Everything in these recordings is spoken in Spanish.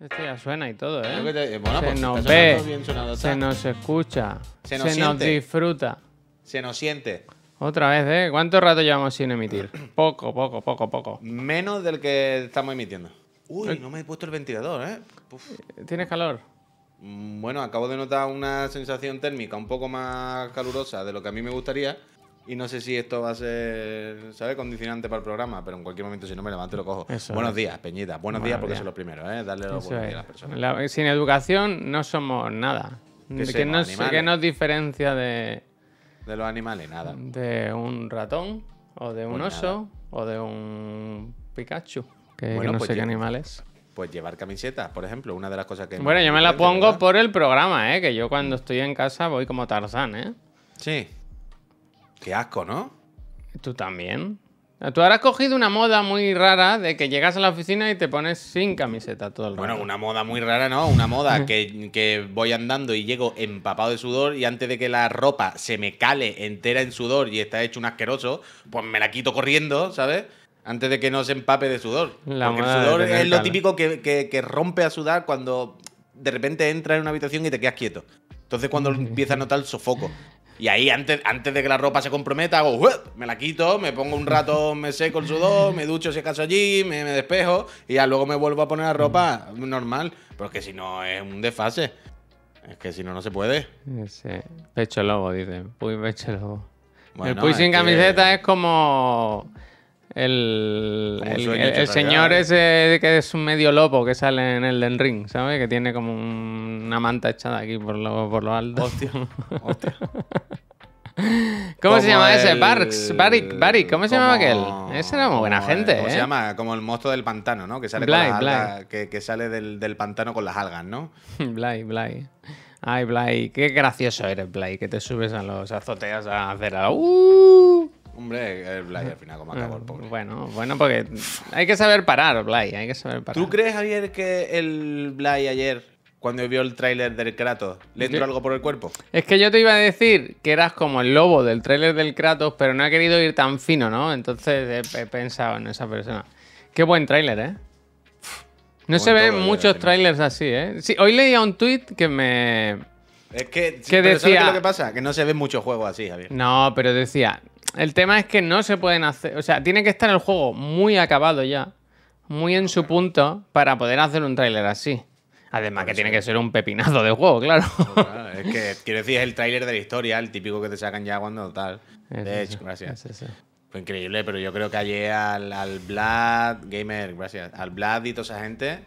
Esto ya suena y todo, que ¿eh? te- bueno, se pues nos ve, bien sonado se nos escucha, Se se nos disfruta. Se nos siente. Otra vez, ¿eh? ¿Cuánto rato llevamos sin emitir? Poco, poco, poco, poco. Menos del que estamos emitiendo. Uy, no me he puesto el ventilador, ¿eh? Uf. ¿Tienes calor? Mm, Bueno, acabo de notar una sensación térmica un poco más calurosa de lo que a mí me gustaría. Y no sé si esto va a ser, ¿sabes? Condicionante para el programa, pero en cualquier momento, si no me levanto, lo cojo. Eso buenos es. días, Peñita. Buenos, Buenos días porque días. son los primeros, ¿eh? Darle los Eso buenos días a las personas. La- sin educación no somos nada. ¿Qué ¿Qué, somos, nos, animales? qué nos diferencia de, De los animales, nada. de un ratón? ¿O de un Pues oso? ¿O de un Pikachu? Que, que Bueno, no pues sé qué animal es. Pues llevar camisetas, por ejemplo, una de las cosas que... Bueno, yo me la pongo ¿verdad? por el programa, ¿eh? Que yo cuando estoy en casa voy como Tarzán, ¿eh? Sí. Qué asco, ¿no? Tú también. Tú ahora has cogido una moda muy rara de que llegas a la oficina y te pones sin camiseta todo el rato. Bueno, una moda muy rara, ¿no? Una moda que, que voy andando y llego empapado de sudor y antes de que la ropa se me cale entera en sudor y está hecho un asqueroso, pues me la quito corriendo, ¿sabes? Antes de que no se empape de sudor. La Porque el sudor es lo típico que, que- que rompe a sudar cuando de repente entras en una habitación y te quedas quieto. Entonces cuando empiezas a notar el sofoco. Y ahí, antes, antes de que la ropa se comprometa, hago, "Uep", me la quito, me pongo un rato, me seco el sudor, me ducho si acaso allí, me, me despejo y ya luego me vuelvo a poner la ropa normal. Pero es que si no es un desfase. Es que si no, no se puede. Pecho lobo, dice. Puy pecho lobo. Bueno, el Puy sin que- camiseta es como el, el, señor ese que es un medio lobo que sale en el del ring, ¿sabes? Que tiene como un- una manta echada aquí por lo, por lo alto. Hostia, hostia. ¿Cómo se llama ese? Barks, Barrick, Barrick, ¿cómo se llamaba como- aquel? Ese era muy buena gente, ¿Cómo ¿eh? se llama? Como el monstruo del pantano, ¿no? Que sale, Bly, con las algas, que, que sale del, del pantano con las algas, ¿no? Blay, Blay. Ay, Blay, qué gracioso eres, Blay, que te subes a los azoteas a hacer a... ¡Uh! Hombre, el Bly al final, como acabó el pobre. Bueno, bueno, porque hay que saber parar, Blay, hay que saber parar. ¿Tú crees, Javier, que el Bly ayer, cuando vio el tráiler del Kratos, le entró Yo- algo por el cuerpo? Es que yo te iba a decir que eras como el lobo del tráiler del Kratos, pero no he querido ir tan fino, ¿no? Entonces he, he pensado en esa persona. Qué buen tráiler, ¿eh? No se ven muchos trailers así, ¿eh? Sí, hoy leía un tweet que me... Es que, sí, Que pero ¿sabes qué decía- es lo que pasa? Que no se ven muchos juegos así, Javier. No, pero decía, el tema es que no se pueden hacer, o sea, tiene que estar el juego muy acabado ya, muy en su punto para poder hacer un tráiler así. Además que tiene que ser un pepinazo de juego, claro. Claro, es que, quiero decir, es el tráiler de la historia, el típico que te sacan ya cuando tal. De hecho, gracias. es. Fue increíble, pero yo creo que ayer al, al Vlad, Gamer, gracias, al Vlad y toda esa gente,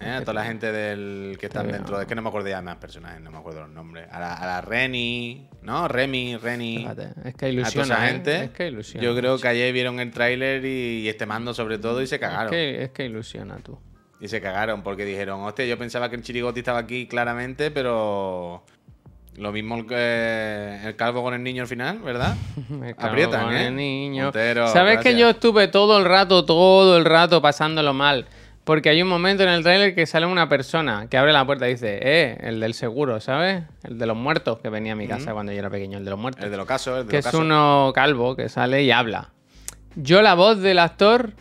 ¿eh? a toda la gente del que están dentro, es que no me acuerdo ya de más personajes, no me acuerdo los nombres. A la, a la Reni, ¿no? Remy, Reni. Fíjate, es que A toda ilusiona, esa ¿eh? gente, Es que ilusiona. yo creo que ayer vieron el tráiler y, y este mando sobre todo y se Es cagaron. que, es que ilusiona tú. Y se cagaron porque dijeron, hostia, yo pensaba que el chirigoti estaba aquí claramente, pero lo mismo el, que- el calvo con el niño al final, ¿verdad? Me cago Aprietan, con ¿eh? el niño. Montero, ¿Sabes que yo estuve todo el rato, todo el rato pasándolo mal? Porque hay un momento en el tráiler que sale una persona que abre la puerta y dice, eh, el del seguro, ¿sabes? El de los muertos que venía a mi casa cuando yo era pequeño, el de los muertos. El de los casos, el de que los es casos. uno calvo que sale y habla. Yo la voz del actor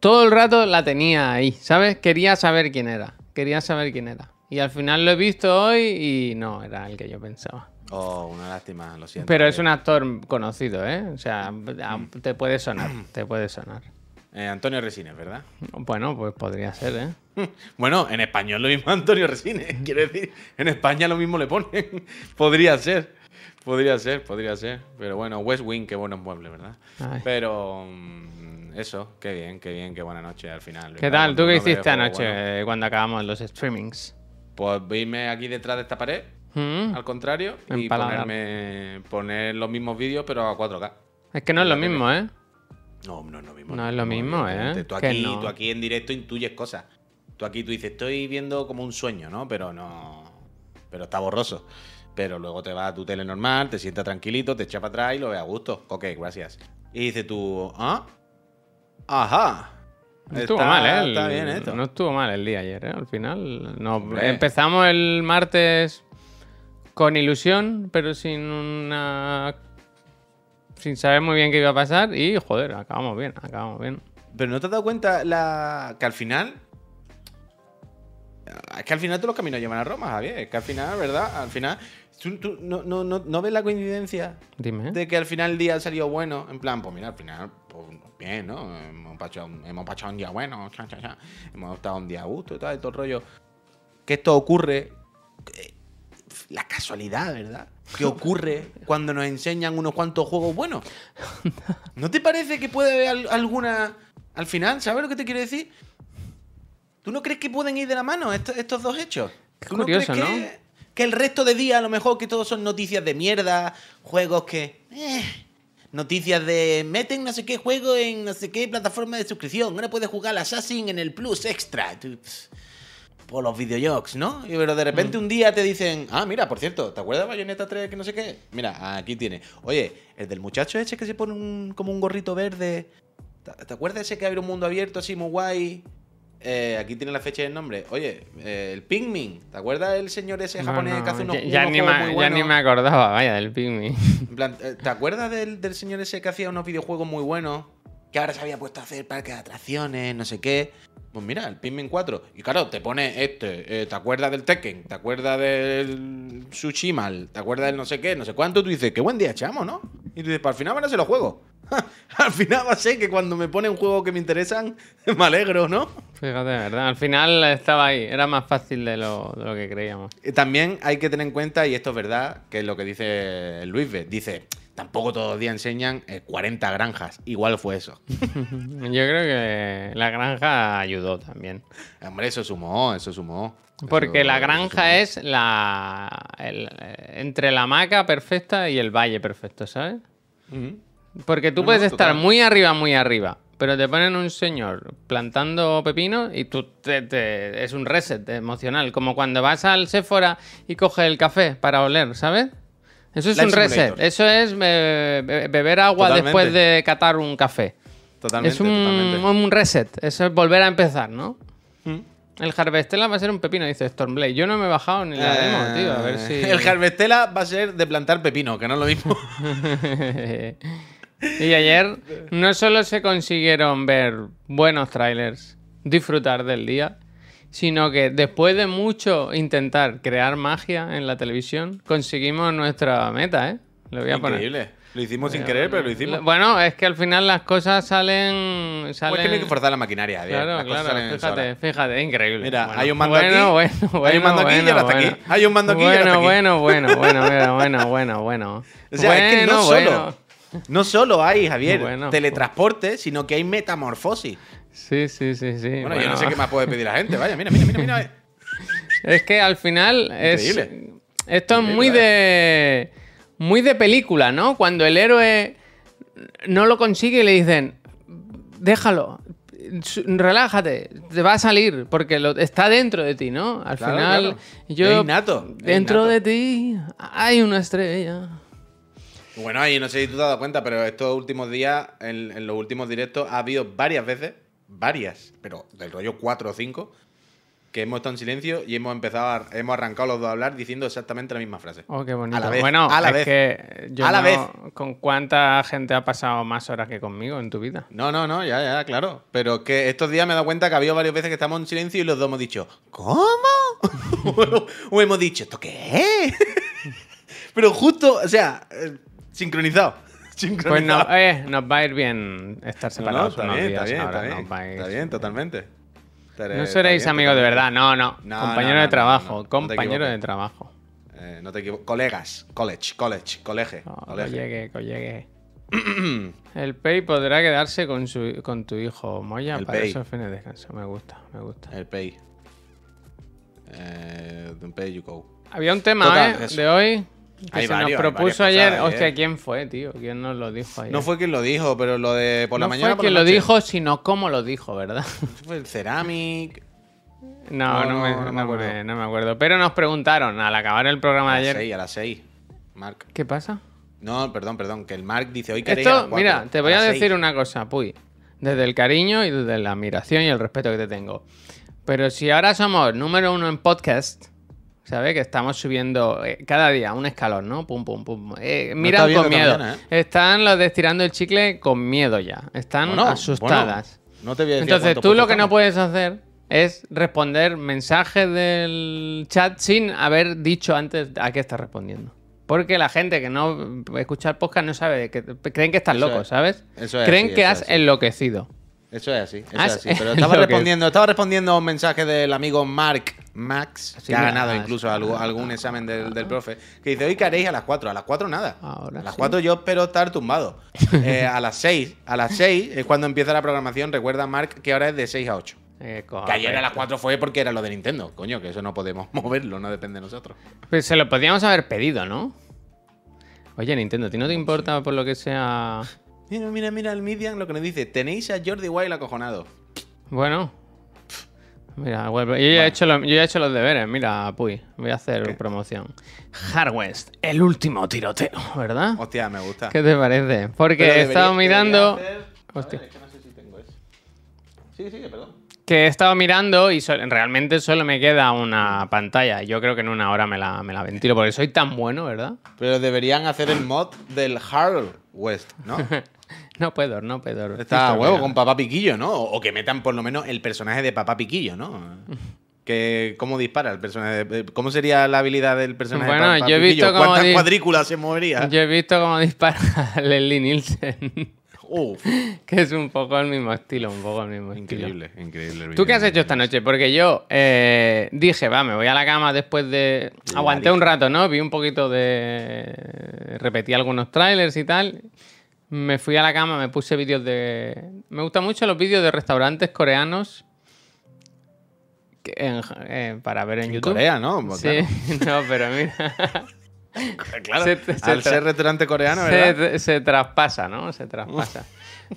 todo el rato la tenía ahí, ¿sabes? Quería saber quién era, quería saber quién era. Y al final lo he visto hoy y no, era el que yo pensaba. Oh, una lástima, lo siento. Pero es un actor conocido, ¿eh? O sea, te puede sonar, te puede sonar. Eh, Antonio Resines, ¿verdad? Bueno, pues podría ser, ¿eh? Bueno, en español lo mismo Antonio Resines. Quiero decir, en España lo mismo le ponen. podría ser. Podría ser, podría ser. Pero bueno, West Wing, qué buenos muebles, ¿verdad? Ay. Pero mm, eso, qué bien, qué bien, qué buena noche al final. ¿Qué tal? ¿Tú Cuando qué hiciste anoche bueno. cuando acabamos los streamings? Pues irme aquí detrás de esta pared, ¿Mm? al contrario, y ponerme, poner los mismos vídeos, pero a 4K. Es que no es lo mismo, ¿eh? No, no es lo mismo. No es lo mismo, ¿eh? Tú aquí, no. tú aquí en directo intuyes cosas. Tú aquí tú dices, estoy viendo como un sueño, ¿no? Pero no. Pero está borroso. Pero luego te vas a tu tele normal, te sientas tranquilito, te echas para atrás y lo ves a gusto. Ok, gracias. Y dices tú, ¿ah? Ajá. No estuvo Está- mal, ¿eh? Está bien esto. No estuvo mal el día ayer, ¿eh? Al final. No, Hombre. empezamos el martes con ilusión, pero sin una. Sin saber muy bien qué iba a pasar. Y, joder, acabamos bien, acabamos bien. Pero ¿no te has dado cuenta la... que al final... Es que al final todos los caminos llevan a Roma, Javier. Es que al final, ¿verdad? Al final. ¿Tú, tú no, no, no, no ves la coincidencia Dime. de que al final el día salió bueno? En plan, pues mira, al final, pues bien, ¿no? Hemos pasado, hemos pasado un día bueno, cha, cha, cha. hemos estado un día a gusto y tal, y todo el rollo. Que esto ocurre. La casualidad, ¿verdad? Que ocurre cuando nos enseñan unos cuantos juegos buenos. ¿No te parece que puede haber al- alguna. Al final, ¿sabes lo que te quiero decir? ¿Tú no crees que pueden ir de la mano estos, estos dos hechos? Qué ¿Tú curioso, crees ¿no? que, que el resto de días a lo mejor que todos son noticias de mierda, juegos que... eh, noticias de meten no sé qué juego en no sé qué plataforma de suscripción. Ahora puedes jugar al Assassin en el Plus Extra. Por los videojuegos, ¿no? Y pero de repente un día te dicen, ah, mira, por cierto, ¿te acuerdas de Bayonetta 3 que no sé qué? Mira, aquí tiene. Oye, el del muchacho ese que se pone un- como un gorrito verde. ¿Te, acuerdas ese que abre un mundo abierto así muy guay? Eh, aquí tiene la fecha y el nombre. Oye, eh, el Pikmin. ¿Te acuerdas el señor ese japonés no, que hace unos, ya, ya unos ni muy ya ni me acordaba, vaya, del Pikmin. En plan, eh, ¿te acuerdas del, del señor ese que hacía unos videojuegos muy buenos? Que ahora se había puesto a hacer parques de atracciones, no sé qué. Pues mira, el Pikmin 4. Y claro, te pone este. eh, ¿Te acuerdas del Tekken? ¿Te acuerdas del Sushimal? ¿Te acuerdas del no sé qué? No sé cuánto. Tú dices, qué buen día echamos, ¿no? Y tú dices, para al final van a ser los juegos. al final va a ser que cuando me ponen juegos que me interesan, me alegro, ¿no? Fíjate, verdad. Al final estaba ahí. Era más fácil de lo, de lo que creíamos. Eh, También hay que tener en cuenta, y esto es verdad, que es lo que dice Luis B. Dice, tampoco todos los días enseñan eh, 40 granjas. Igual fue eso. Yo creo que la granja ayudó también. Hombre, eso sumó, eso sumó. Porque Eso- la granja es la el- eh, entre la hamaca perfecta y el valle perfecto, ¿sabes? Porque tú No, puedes no, estar muy arriba, muy arriba, pero te ponen un señor plantando pepinos y tú te, te- es un reset emocional, como cuando vas al Sephora y coges el café para oler, ¿sabes? Eso es Life un reset, eso es be- beber agua Totalmente. después de catar un café. Totalmente, es un, totalmente. un reset, eso es volver a empezar, ¿no? Mm. El Harvestella va a ser un pepino, dice Stormblade. Yo no me he bajado ni la demo, tío. A ver si. Eh, El Harvestella va a ser de plantar pepino, que no es lo mismo. y ayer no solo se consiguieron ver buenos trailers, disfrutar del día, sino que después de mucho intentar crear magia en la televisión, conseguimos nuestra meta, ¿eh? Lo voy a poner. Increíble. Lo hicimos sin querer, pero lo hicimos. Bueno, es que al final las cosas salen. Pues es que hay que forzar la maquinaria. Claro, Las cosas claro, salen fíjate, fíjate, increíble. Mira, Bueno, hay un mando bueno, aquí, Bueno, hay un mando aquí y bueno, está aquí. bueno. Hay un mando aquí y bueno, está aquí. Bueno, bueno, bueno, bueno, bueno, bueno, bueno. O sea, es que no Bueno, solo, bueno. no solo hay, Javier, Bueno. teletransporte, sino que hay metamorfosis. Sí, sí, sí, sí. Bueno, yo no sé qué más puede pedir la gente. Vaya, mira, mira, mira, mira. Es que al final es. Increíble. Esto es muy de. Muy de película, ¿no? Cuando el héroe no lo consigue y le dicen. Déjalo. Relájate, te va a salir, porque lo, está dentro de ti, ¿no? Al Claro, final, claro. yo. Es innato, es Dentro innato. de ti hay una estrella. Bueno, ahí no sé si tú te has dado cuenta, pero estos últimos días, en, en los últimos directos, ha habido varias veces, varias, pero del rollo cuatro o cinco, que hemos estado en silencio y hemos empezado, a- hemos arrancado los dos a hablar diciendo exactamente la misma frase. Oh, qué bonito. A la vez, bueno, a la es vez. que yo A la no- vez. ¿Con cuánta gente ha pasado más horas que conmigo en tu vida? No, no, no, ya, ya, claro. Pero que estos días me he dado cuenta que ha habido varias veces que estamos en silencio y los dos hemos dicho, ¿cómo? o hemos dicho, ¿esto qué es? pero justo, o sea, eh, sincronizado. Pues no, eh, nos va a ir bien estar No, no, separados está unos bien, está bien, está bien. ir- Está bien, totalmente. Estaré- No seréis amigos de verdad, no, no. No, compañero no, no, de no, trabajo, no, no compañero de equivoques. trabajo. Eh, no te equivoques. Colegas, college, college, colegio. No, colegio. collegue, collegue. El Pei podrá quedarse con, su, con tu hijo Moya El para Pei. esos fines de descanso. Me gusta, me gusta. El pay. Eh, the pay you go. Había un tema Total, ¿eh? de hoy que Hay se varios, nos propuso ayer. cosas. Hostia, ¿quién fue, tío? ¿Quién nos lo dijo ayer? No fue quien lo dijo, pero lo de por la No mañana. fue por quien lo dijo, sino cómo lo dijo, ¿verdad? Fue el Ceramic. No, No, no, me, no, no no me acuerdo. me- no me acuerdo. Pero nos preguntaron al acabar el programa A de las ayer. 6, a las 6. Mark. ¿Qué pasa? No, perdón, perdón. Que el Mark dice hoy a las Esto, mira, te voy a, decir seis. una cosa, Puy. Desde el cariño y desde la admiración y el respeto que te tengo. Pero si ahora somos número uno en podcast, ¿sabes? Que estamos subiendo eh, cada día un escalón, ¿no? Pum, pum, pum. Eh, miran con miedo. mañana, ¿eh? Están los de estirando el chicle con miedo ya. Están Bueno, asustadas. bueno, no te voy a decir Entonces, tú lo que no puedes hacer es responder mensajes del chat sin haber dicho antes a qué estás respondiendo. Porque la gente que no escucha el podcast no sabe, que creen que estás Eso loco, es. ¿sabes? Eso es creen así, que eso has así. enloquecido. Eso es así, eso es sí. así. Pero estaba respondiendo, estaba respondiendo a un mensaje del amigo Mark Max, que ha ganado incluso algún, examen del, del profe, que dice, hoy qué haréis a las 4, a las 4 nada. Ahora a las sí. 4 yo espero estar tumbado. Eh, a las 6, a las 6 es cuando empieza la programación, recuerda Mark que ahora es de 6 a 8. Eh, Que ayer a las correcto. 4 fue porque era lo de Nintendo, coño, que eso no podemos moverlo, no depende de nosotros. Pues se lo podríamos haber pedido, ¿no? Oye, Nintendo, ¿a ti no te importa por lo que sea...? Mira, mira, mira el Midian lo que nos dice, tenéis a Jordi Wild acojonado. Bueno. Mira, yo, ya he hecho los, yo ya he hecho los deberes. Mira, Puy, voy a hacer promoción. Hardwest, el último tiroteo, ¿verdad? Hostia, me gusta. ¿Qué te parece? Porque Pero he debería- estado debería mirando... hacer- Hostia. ver, es que no sé si tengo eso. Sigue, sigue, perdón. Que he estado mirando y so- realmente solo me queda una pantalla. Yo creo que en una hora me la, me la ventilo porque soy tan bueno, ¿verdad? Pero deberían hacer el mod del Hard West, ¿no? No puedo, no puedo. Está a huevo con Papá Piquillo, ¿no? O o que metan por lo menos el personaje de Papá Piquillo, ¿no? Que, ¿Cómo dispara el personaje? de- ¿Cómo sería la habilidad del personaje Bueno, de Papá yo he visto ¿Cuántas di- cuadrículas se movería? Yo he visto cómo dispara Leslie Nielsen. Uf, que es un poco el mismo estilo, un poco el mismo estilo. increíble, increíble. el ¿Tú qué has hecho esta noche? Porque yo eh, dije, va, me voy a la cama después de... Aguanté un rato, ¿no? Vi un poquito de... Repetí algunos trailers y tal. Me fui a la cama, me puse vídeos de... Me gustan mucho los vídeos de restaurantes coreanos que en- eh, para ver en, En YouTube. Corea, ¿no? Pues Sí, no, pero mira... Claro, Se- se al tra- ser restaurante coreano, ¿verdad? Se, traspasa, ¿no? Se traspasa.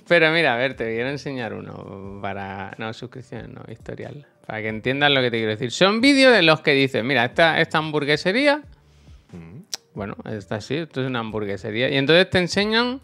Pero mira, a ver, te quiero enseñar uno para... No, suscripciones, no, historial. Para que entiendan lo que te quiero decir. Son vídeos en los que dices, mira, esta, esta hamburguesería... Mm. Bueno, esta sí, esto es una hamburguesería. Y entonces te enseñan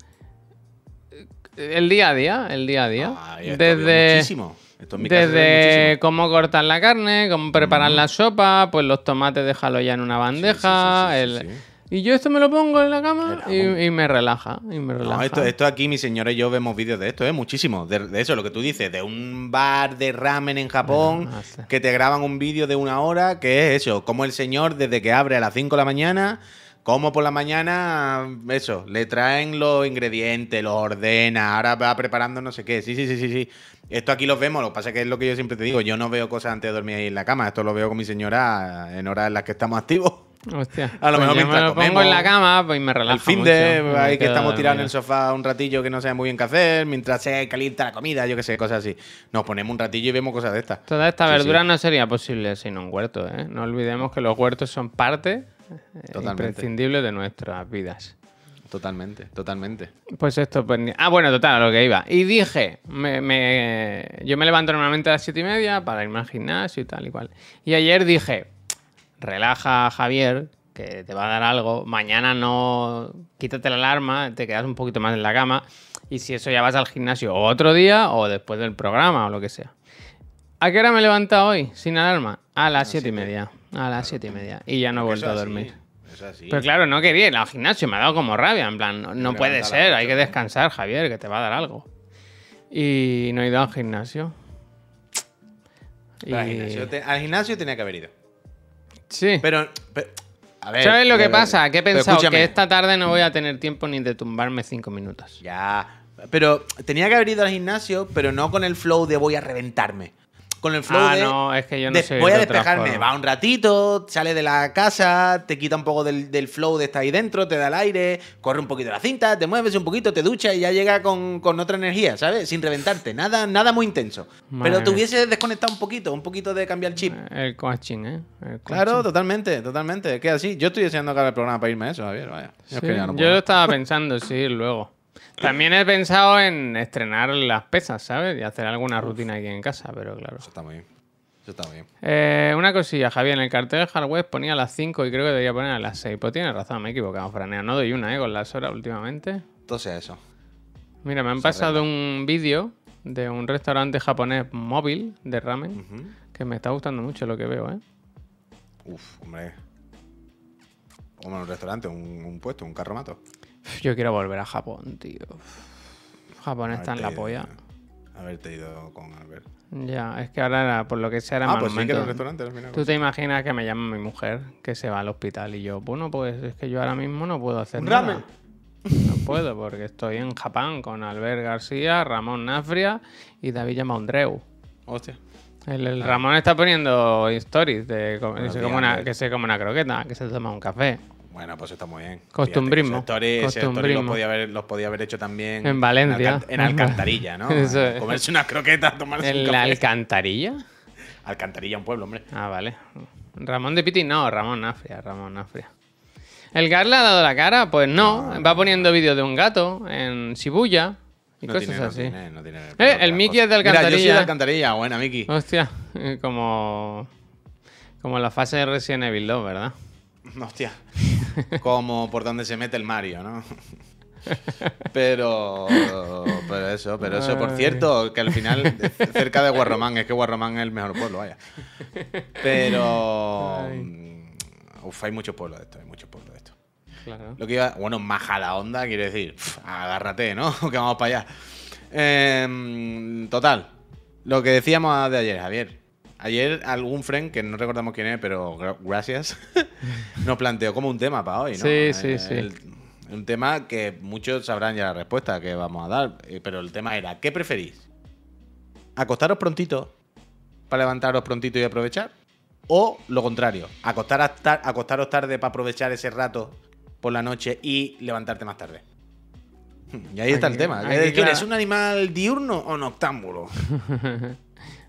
el día a día, el día a día. Desde muchísimo. Esto en mi desde cómo cortar la carne, cómo preparar la sopa, pues los tomates déjalo ya en una bandeja. sí, sí, el- sí. Y yo esto me lo pongo en la cama y, me relaja. Y me relaja. No, esto, esto aquí, mi señora y yo vemos vídeos de esto, ¿eh? Muchísimo. De, de eso, lo que tú dices, de un bar de ramen en Japón que te graban un vídeo de una hora, que es eso, como el señor desde que abre a las 5 de la mañana, como por la mañana, eso, le traen los ingredientes, los ordena, ahora va preparando no sé qué. Sí, sí, sí, sí, sí. Esto aquí los vemos, lo que pasa es que es lo que yo siempre te digo, yo no veo cosas antes de dormir ahí en la cama, esto lo veo con mi señora en horas en las que estamos activos. Hostia. A lo Pues mejor yo me lo pongo en la cama pues, y me relaja Al fin mucho. de ahí que estamos tirados en el sofá un ratillo que no sabemos muy bien qué hacer, mientras se calienta la comida, yo qué sé, cosas así. Nos ponemos un ratillo y vemos cosas de estas. Toda esta Sí, verdura sí. no sería posible sin un huerto, ¿eh? No olvidemos que los huertos son parte Totalmente. imprescindible de nuestras vidas. Totalmente, totalmente. Pues esto, pues... Ah, bueno, total, a lo que iba. Y dije, me, me- yo me levanto normalmente a las siete y media para irme al gimnasio y tal y cual. Y ayer dije, relaja Javier, que te va a dar algo. Mañana no... Quítate la alarma, te quedas un poquito más en la cama. Y si eso ya vas al gimnasio otro día o después del programa o lo que sea. ¿A qué hora me he levantado hoy sin alarma? A las siete y media. A las siete y media. Y ya no he vuelto a dormir. Así. Pero claro, no quería ir al gimnasio, me ha dado como rabia. En plan, no, puede ser, hay que descansar, Javier, que te va a dar algo. Y no he ido al gimnasio. Al, gimnasio te- al gimnasio tenía que haber ido. Sí. Pero, pero- a ver. ¿Sabes lo que pero- pasa? Que he pensado que esta tarde no voy a tener tiempo ni de tumbarme cinco minutos. Ya. Pero tenía que haber ido al gimnasio, pero no con el flow de voy a reventarme. Con el flow Ah, de. no, es que yo no de sé voy a despejarme. Va un ratito, sale de la casa, te quita un poco del, del flow de estar ahí dentro, te da el aire, corre un poquito la cinta, te mueves un poquito, te duchas y ya llega con, con otra energía, ¿sabes? Sin reventarte. Nada, nada muy intenso. Madre pero te hubiese desconectado un poquito, un poquito de cambiar el chip. El coaching, ¿eh? El Claro, totalmente, totalmente. Es que así. Yo estoy deseando acabar el programa para irme a eso, Javier. Vaya. Yo es Sí, que ya no yo lo estaba pensando, sí, luego. También he pensado en estrenar las pesas, ¿sabes? Y hacer alguna rutina aquí en casa, pero claro. Eso está muy bien. Eso está muy bien. Eh, una cosilla, Javier, en el cartel de hardware ponía a las 5 y creo que debería poner a las 6. Pues tienes razón, me he equivocado, Franea. No doy una, ¿eh? Con las horas últimamente. Entonces, eso. Mira, me han pasado un vídeo de un restaurante japonés móvil de ramen que me está gustando mucho lo que veo, ¿eh? Uf, hombre. En un restaurante, un, un puesto, un carromato. Yo quiero volver a Japón, tío. Japón está en la Vete- polla. haberte ido con Albert. Ya, es que ahora, era- por lo que sea, era Ah, mal pues sí que. Tú te imaginas que me llama mi mujer que se va al hospital y yo, bueno, pues es que yo ahora mismo no puedo hacer nada. ramen. No puedo porque estoy en Japón con Albert García, Ramón Nafria y David Yamaundreu. Hostia. El, el Ramón está poniendo stories de se una- que se come una croqueta, que se toma un café. Bueno, pues está muy bien. Costumbrismo, Fíjate costumbrismo. los, podía haber, los podía haber hecho también En Valencia. En, Alcan- en Alcantarilla, ¿no? Eso es. Comerse una croqueta, tomarse un ¿En café. la alcantarilla? Alcantarilla, un pueblo, hombre. Ah, vale. Ramón de Piti, no, Ramón Nafria, Ramón Nafria. ¿El Gar le ha dado la cara? Pues no, va poniendo vídeos de un gato en Shibuya y No cosas tiene, no así. tiene, no tiene Eh, el Mickey es de Mira, yo soy de Alcantarilla. Alcantarilla. Buena, Mickey. Hostia, eh, como. Como la fase de Resident Evil 2, ¿verdad? Hostia. Como por donde se mete el Mario, ¿no? Pero, pero eso, pero eso, por cierto, que al final, cerca de Guarromán, es que Guarromán es el mejor pueblo, vaya. Pero, mm, uf, hay muchos pueblos de esto, hay muchos pueblos de esto. Claro. Lo que iba, bueno, majada onda, quiere decir, agárrate, ¿no? que vamos para allá. Em, total, lo que decíamos de ayer, Javier. Ayer algún friend, que no recordamos quién es, pero gra- gracias, nos planteó como un tema para hoy, ¿no? Sí, sí, sí. el- un tema que muchos sabrán ya la respuesta que vamos a dar, eh, pero el tema era, ¿qué preferís? ¿Acostaros prontito para levantaros prontito y aprovechar? ¿O lo contrario? ¿Acostaros, tar- acostaros tarde para aprovechar ese rato por la noche y levantarte más tarde? Y ahí está el tema. ¿Quién es un animal diurno o noctámbulo?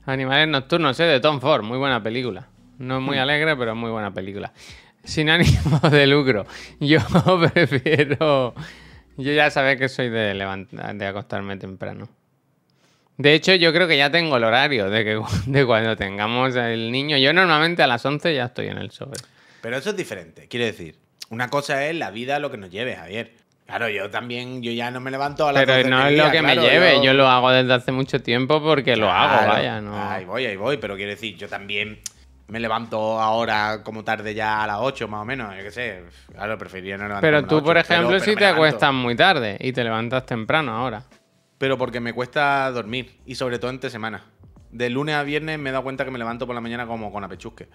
Animales nocturnos, ¿eh? De Tom Ford, muy buena película. No es muy alegre, pero es muy buena película. Sin ánimo de lucro. Yo prefiero. Yo ya sabes que soy de levantar, de acostarme temprano. De hecho, yo creo que ya tengo el horario de que de cuando tengamos el niño. Yo normalmente a las 11 ya estoy en el sobre. Pero eso es diferente. Quiero decir, una cosa es la vida lo que nos lleve, Javier. Claro, yo también, yo ya no me levanto a las Pero 12 no es lo que me lleve. Yo... lo hago desde hace mucho tiempo porque lo hago, vaya. No. Ahí voy, ahí voy, pero quiero decir, yo también me levanto ahora como tarde ya a las 8 más o menos, yo qué sé. Claro, preferiría no levantarme a Pero las tú, 8, por ejemplo, pero- si pero te acuestas muy tarde y te levantas temprano ahora. Pero porque me cuesta dormir y sobre todo entre semanas. De lunes a viernes me he dado cuenta que me levanto por la mañana como con apechusque.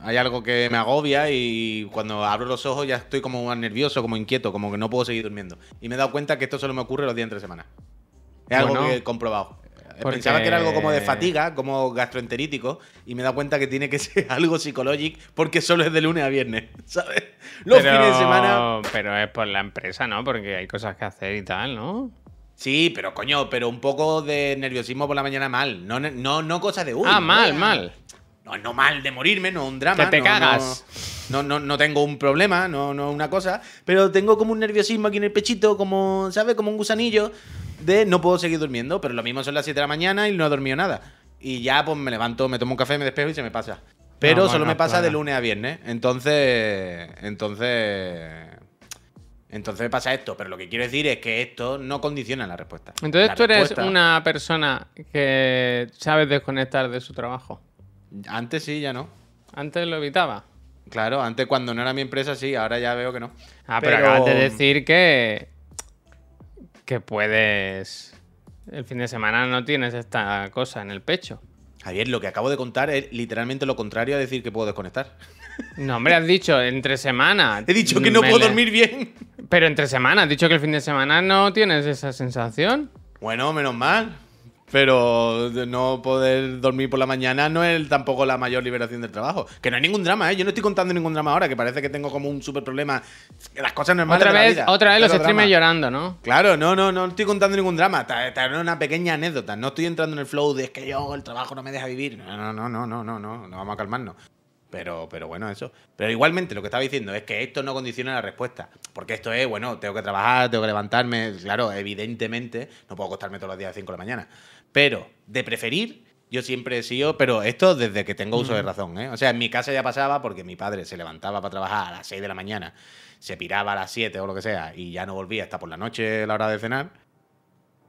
Hay algo que me agobia y cuando abro los ojos ya estoy como más nervioso, como inquieto, como que no puedo seguir durmiendo. Y me he dado cuenta que esto solo me ocurre los días entre semana. Es algo Bueno, que he comprobado. Eh, porque- Pensaba que era algo como de fatiga, como gastroenterítico, y me he dado cuenta que tiene que ser algo psicológico porque solo es de lunes a viernes, ¿sabes? Los pero, fines de semana Pero es por la empresa, ¿no? Porque hay cosas que hacer y tal, ¿no? Sí, pero coño, pero un poco de nerviosismo por la mañana mal. No, no, no cosas de uy. ah, mal, mal. No, no mal de morirme, no un drama. Que te no, cagas. No, no, no tengo un problema, no, no una cosa. Pero tengo como un nerviosismo aquí en el pechito, como, ¿sabes? Como un gusanillo de no puedo seguir durmiendo. Pero lo mismo son las 7 de la mañana y no he dormido nada. Y ya pues me levanto, me tomo un café, me despejo y se me pasa. Pero No, solo bueno, me pasa de lunes a viernes. Entonces. Entonces. Entonces me pasa esto, pero lo que quiero decir es que esto no condiciona la respuesta. Entonces La tú eres una persona que sabes desconectar de su trabajo. Antes sí, ya no. Antes lo evitaba. Claro, antes cuando no era mi empresa sí, ahora ya veo que no. Ah, pero, acabas de decir que. que puedes. El fin de semana no tienes esta cosa en el pecho. Javier, lo que acabo de contar es literalmente lo contrario a decir que puedo desconectar. No, hombre, has dicho entre semana. He dicho que no puedo le- dormir bien. Pero entre semana, has dicho que el fin de semana no tienes esa sensación. Bueno, menos mal. Pero no poder dormir por la mañana no es tampoco la mayor liberación del trabajo. Que no hay ningún drama, ¿eh? Yo no estoy contando ningún drama ahora, que parece que tengo como un súper problema. Las cosas normales Otra de la vez, vida. otra vez los streamers llorando, ¿no? Claro, no, no, no estoy contando ningún drama. En una pequeña anécdota. No estoy entrando en el flow de es que yo el trabajo no me deja vivir. No, no, no, no, no, no, no, no vamos a calmarnos. Pero, pero bueno, eso. Pero igualmente lo que estaba diciendo es que esto no condiciona la respuesta. Porque esto es, bueno, tengo que trabajar, tengo que levantarme. Claro, evidentemente, no puedo acostarme todos los días a las 5 de la mañana. Pero, de preferir, yo siempre he sido, pero esto desde que tengo uso de razón, ¿eh? O sea, en mi casa ya pasaba porque mi padre se levantaba para trabajar a las 6 de la mañana, se piraba a las 7 o lo que sea, y ya no volvía hasta por la noche a la hora de cenar.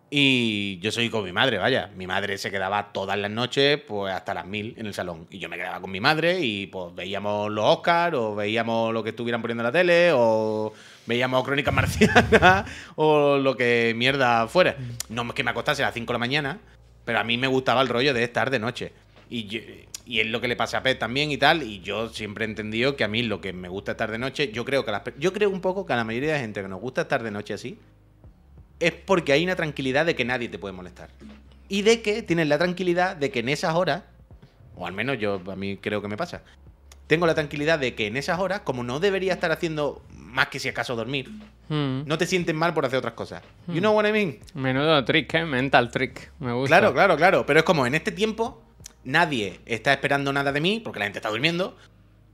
Y yo soy con mi madre, vaya. Mi madre se quedaba todas las noches, pues hasta las mil en el salón. Y yo me quedaba con mi madre y pues veíamos los Oscars, o veíamos lo que estuvieran poniendo en la tele, o veíamos Crónicas Marcianas, o lo que mierda fuera. No es que me acostase a las 5 de la mañana, pero a mí me gustaba el rollo de estar de noche. Y, y es lo que le pasa a Pet también y tal. Y yo siempre he entendido que a mí lo que me gusta estar de noche, yo creo que las, yo creo un poco que a la mayoría de gente que nos gusta estar de noche así, es porque hay una tranquilidad de que nadie te puede molestar. Y de que tienes la tranquilidad de que en esas horas, o al menos yo a mí creo que me pasa, tengo la tranquilidad de que en esas horas, como no debería estar haciendo más que si acaso dormir, Mm. no te sientes mal por hacer otras cosas. You know what I mean? Menudo trick, ¿eh? Mental trick. Me gusta. Claro, claro, claro. Pero es como en este tiempo, nadie está esperando nada de mí, porque la gente está durmiendo.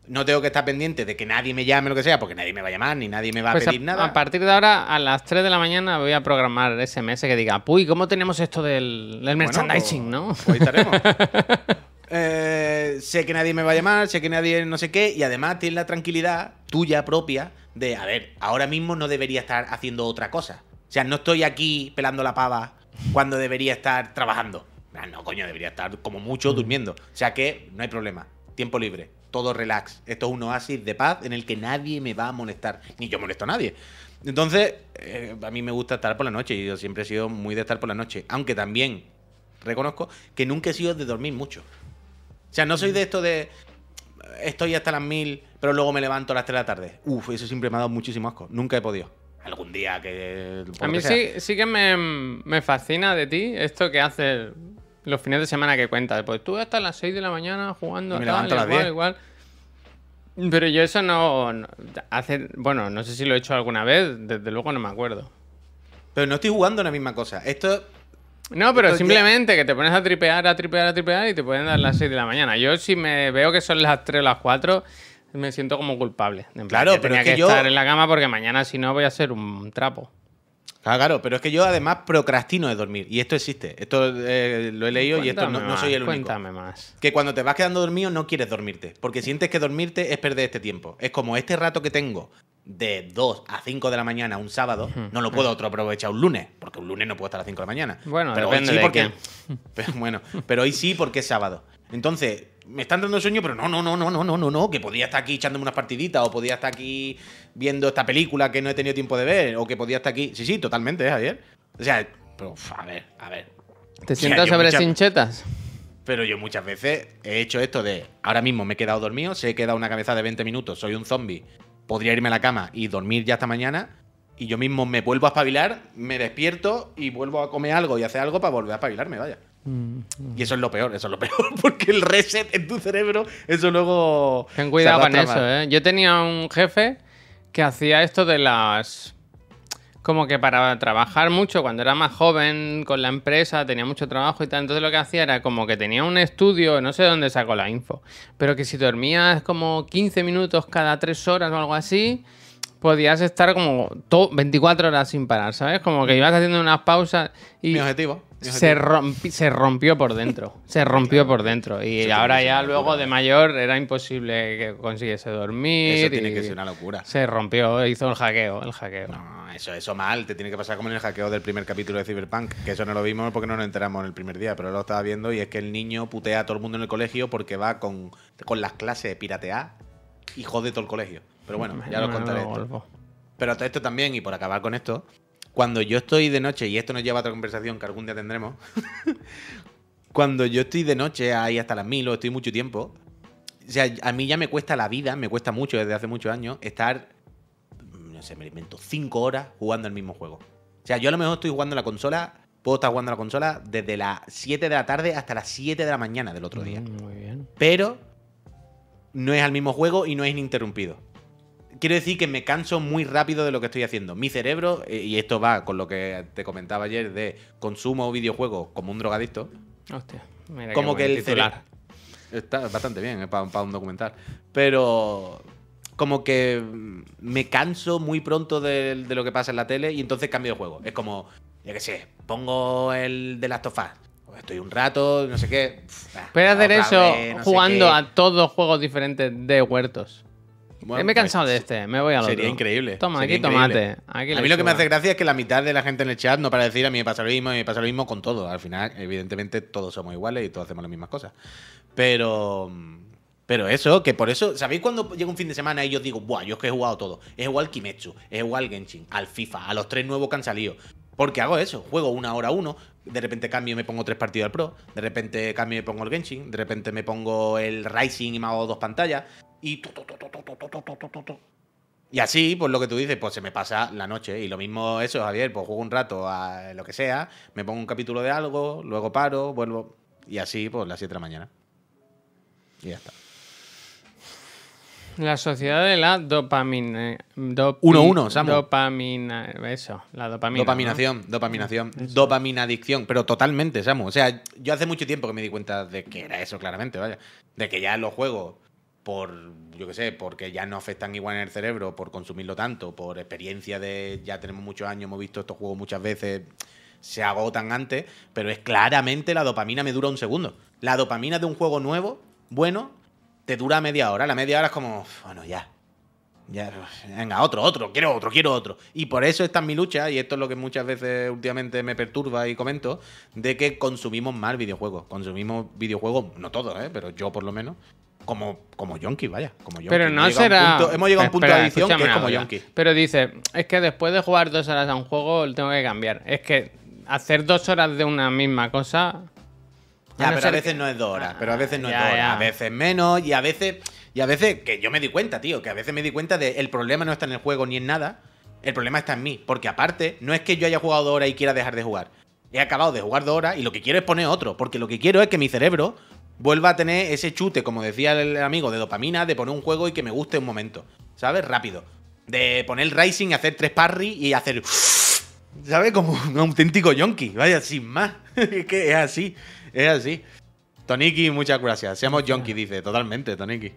No tengo que estar pendiente de que nadie me llame lo que sea, porque nadie me va a llamar, ni nadie me va a Pues a, pedir nada. a partir de ahora, a las 3 de la mañana, voy a programar SMS que diga, puy, ¿cómo tenemos esto del, del Bueno, merchandising, pues- no? pues ahí estaremos. Eh, sé que nadie me va a llamar, sé que nadie no sé qué, y además tienes la tranquilidad tuya propia de, a ver, ahora mismo no debería estar haciendo otra cosa. O sea, no estoy aquí pelando la pava cuando debería estar trabajando. Ah, No, coño, debería estar como mucho durmiendo. O sea que no hay problema. Tiempo libre, todo relax. Esto es un oasis de paz en el que nadie me va a molestar. Ni yo molesto a nadie. Entonces, eh, a mí me gusta estar por la noche y yo siempre he sido muy de estar por la noche. Aunque también reconozco que nunca he sido de dormir mucho. O sea, no soy de esto de estoy hasta las mil, pero luego me levanto a las 3 de la tarde. Uf, eso siempre me ha dado muchísimo asco. Nunca he podido. Algún día que. A mí que sí, sí que me, me fascina de ti esto que haces los fines de semana que cuentas. Pues tú hasta las 6 de la mañana jugando me tal, levanto a las igual, 10. igual. Pero yo eso no, no- hace, bueno, no sé si lo he hecho alguna vez, desde luego no me acuerdo. Pero no estoy jugando la misma cosa. Esto. No, pero simplemente que te pones a tripear, a tripear, a tripear y te pueden dar las 6 de la mañana. Yo si me veo que son las 3 o las 4, me siento como culpable. En Claro, pero tenía es que que yo- estar en la cama porque mañana si no voy a ser un trapo. Claro, claro, pero es que yo además procrastino de dormir. Y esto existe. Esto eh, lo he leído y esto no, no soy el único. Cuéntame más. Que cuando te vas quedando dormido no quieres dormirte. Porque sientes que dormirte es perder este tiempo. Es como este rato que tengo de 2 a 5 de la mañana un sábado, no lo puedo otro aprovechar un lunes. Porque un lunes no puedo estar a las 5 de la mañana. Bueno, pero depende hoy sí de. Pero, bueno, pero hoy sí porque es sábado. Entonces, me están dando sueño, pero no, no, no, no, no, no, no, no. Que podía estar aquí echándome unas partiditas, o podía estar aquí viendo esta película que no he tenido tiempo de ver, o que podía estar aquí. Sí, sí, totalmente, ¿eh, Javier. O sea, pero, a ver, a ver. ¿Te O sea, sientas sobre muchas- cinchetas? Pero yo muchas veces he hecho esto de ahora mismo me he quedado dormido, se he quedado una cabeza de 20 minutos, soy un zombie, podría irme a la cama y dormir ya hasta mañana. Y yo mismo me vuelvo a espabilar, me despierto y vuelvo a comer algo y hacer algo para volver a espabilarme, vaya. Y eso es lo peor, eso es lo peor, porque el reset en tu cerebro, eso luego. Ten cuidado con eso. ¿eh? Yo tenía un jefe que hacía esto de las... Como que para trabajar mucho, cuando era más joven con la empresa, tenía mucho trabajo y tal, entonces lo que hacía era como que tenía un estudio, no sé dónde sacó la info, pero que si dormías como 15 minutos cada 3 horas o algo así, podías estar como to- 24 horas sin parar, ¿sabes? Como que ibas haciendo unas pausas y Mi objetivo. Se, rompi- se rompió por dentro. Se rompió por dentro. Y Eso ahora ya luego de mayor era imposible que consiguiese dormir. Eso tiene y que ser una locura. Se rompió, hizo el hackeo, el hackeo. No, eso, eso mal, te tiene que pasar como en el hackeo del primer capítulo de Cyberpunk, que eso no lo vimos porque no nos enteramos en el primer día, pero lo estaba viendo y es que el niño putea a todo el mundo en el colegio porque va con, con las clases pirateadas y jode todo el colegio. Pero bueno, ya lo contaré. Pero todo esto también, y por acabar con esto, cuando yo estoy de noche, y esto nos lleva a otra conversación que algún día tendremos, cuando yo estoy de noche ahí hasta las mil o estoy mucho tiempo, o sea, a mí ya me cuesta la vida, me cuesta mucho desde hace muchos años estar, no sé, me invento, cinco horas jugando el mismo juego. O sea, yo a lo mejor estoy jugando la consola, puedo estar jugando en la consola desde las 7 de la tarde hasta las 7 de la mañana del otro día Mm, Muy bien. pero no es al mismo juego y no es ininterrumpido. Quiero decir que me canso muy rápido de lo que estoy haciendo. Mi cerebro, eh, y esto va con lo que te comentaba ayer de consumo videojuegos como un drogadicto, Hostia. Mira como que el cerebro... Está bastante bien para un documental. Pero como que me canso muy pronto de, de lo que pasa en la tele y entonces cambio de juego. Es como, ya que sé, pongo el de Last of Us. Pues estoy un rato, no sé qué. pf, ah, Puedes hacer eso vez, no sé jugando a todos juegos diferentes de huertos. Bueno, me he cansado pues, de este, me voy al otro. Sería increíble. Toma, sería aquí tomate. Aquí a mí lo que me hace gracia es que la mitad de la gente en el chat no para decir a mí me pasa lo mismo, a mí me pasa lo mismo con todo. Al final, evidentemente, todos somos iguales y todos hacemos las mismas cosas. Pero. Pero eso, que por eso, ¿sabéis cuando llega un fin de semana y yo digo, buah, yo es que he jugado todo? Es igual Kimetsu, es igual Genshin, al FIFA, a los tres nuevos que han salido. Porque hago eso, juego una hora uno, de repente cambio y me pongo tres partidos al Pro, de repente cambio y me pongo el Genshin, de repente me pongo el Rising y me hago dos pantallas, y tu, tu, tu, y así, pues lo que tú dices, pues se me pasa la noche. Y lo mismo eso, Javier, pues juego un rato a lo que sea, me pongo un capítulo de algo, luego paro, vuelvo. Y así, pues las 7 de la mañana. Y ya está. La sociedad de la dopamina. 1-1, dopi, Samu. Dopamina. Eso, la dopamina. Dopaminación, ¿no? dopaminación. Eso. Dopaminadicción, pero totalmente, Samu. O sea, yo hace mucho tiempo que me di cuenta de que era eso, claramente, vaya. De que ya los juegos por, yo qué sé, porque ya no afectan igual en el cerebro, por consumirlo tanto, por experiencia de ya tenemos muchos años, hemos visto estos juegos muchas veces, se agotan antes, pero es claramente la dopamina me dura un segundo. La dopamina de un juego nuevo, bueno, te dura media hora. La media hora es como, bueno, ya, ya, venga, otro, otro, quiero otro, quiero otro. Y por eso está en mi lucha, y esto es lo que muchas veces últimamente me perturba y comento, de que consumimos más videojuegos. Consumimos videojuegos, no todos, ¿eh? pero yo por lo menos, como, como Yonki, vaya. Como yonki. Pero no será. punto- hemos llegado a un punto Espera, de edición que es como Yonki. Pero dice, es que después de jugar dos horas a un juego, lo tengo que cambiar. Es que hacer dos horas de una misma cosa. Ya, a no pero a veces que- no es dos horas, pero a veces no es Ya, dos horas, ya. a veces menos, y a veces, y a veces, que yo me di cuenta, tío, que a veces me di cuenta de el problema no está en el juego ni en nada, el problema está en mí, porque aparte, no es que yo haya jugado dos horas y quiera dejar de jugar. He acabado de jugar dos horas y lo que quiero es poner otro, porque lo que quiero es que mi cerebro vuelva a tener ese chute, como decía el amigo, de dopamina, de poner un juego y que me guste un momento, ¿sabes? Rápido. De poner el Rising, hacer tres parry y hacer... ¿Sabes? Como un auténtico yonki, vaya, sin más. es que es así, es así. Toniki, muchas gracias. Seamos yonki, dice, totalmente, Toniki.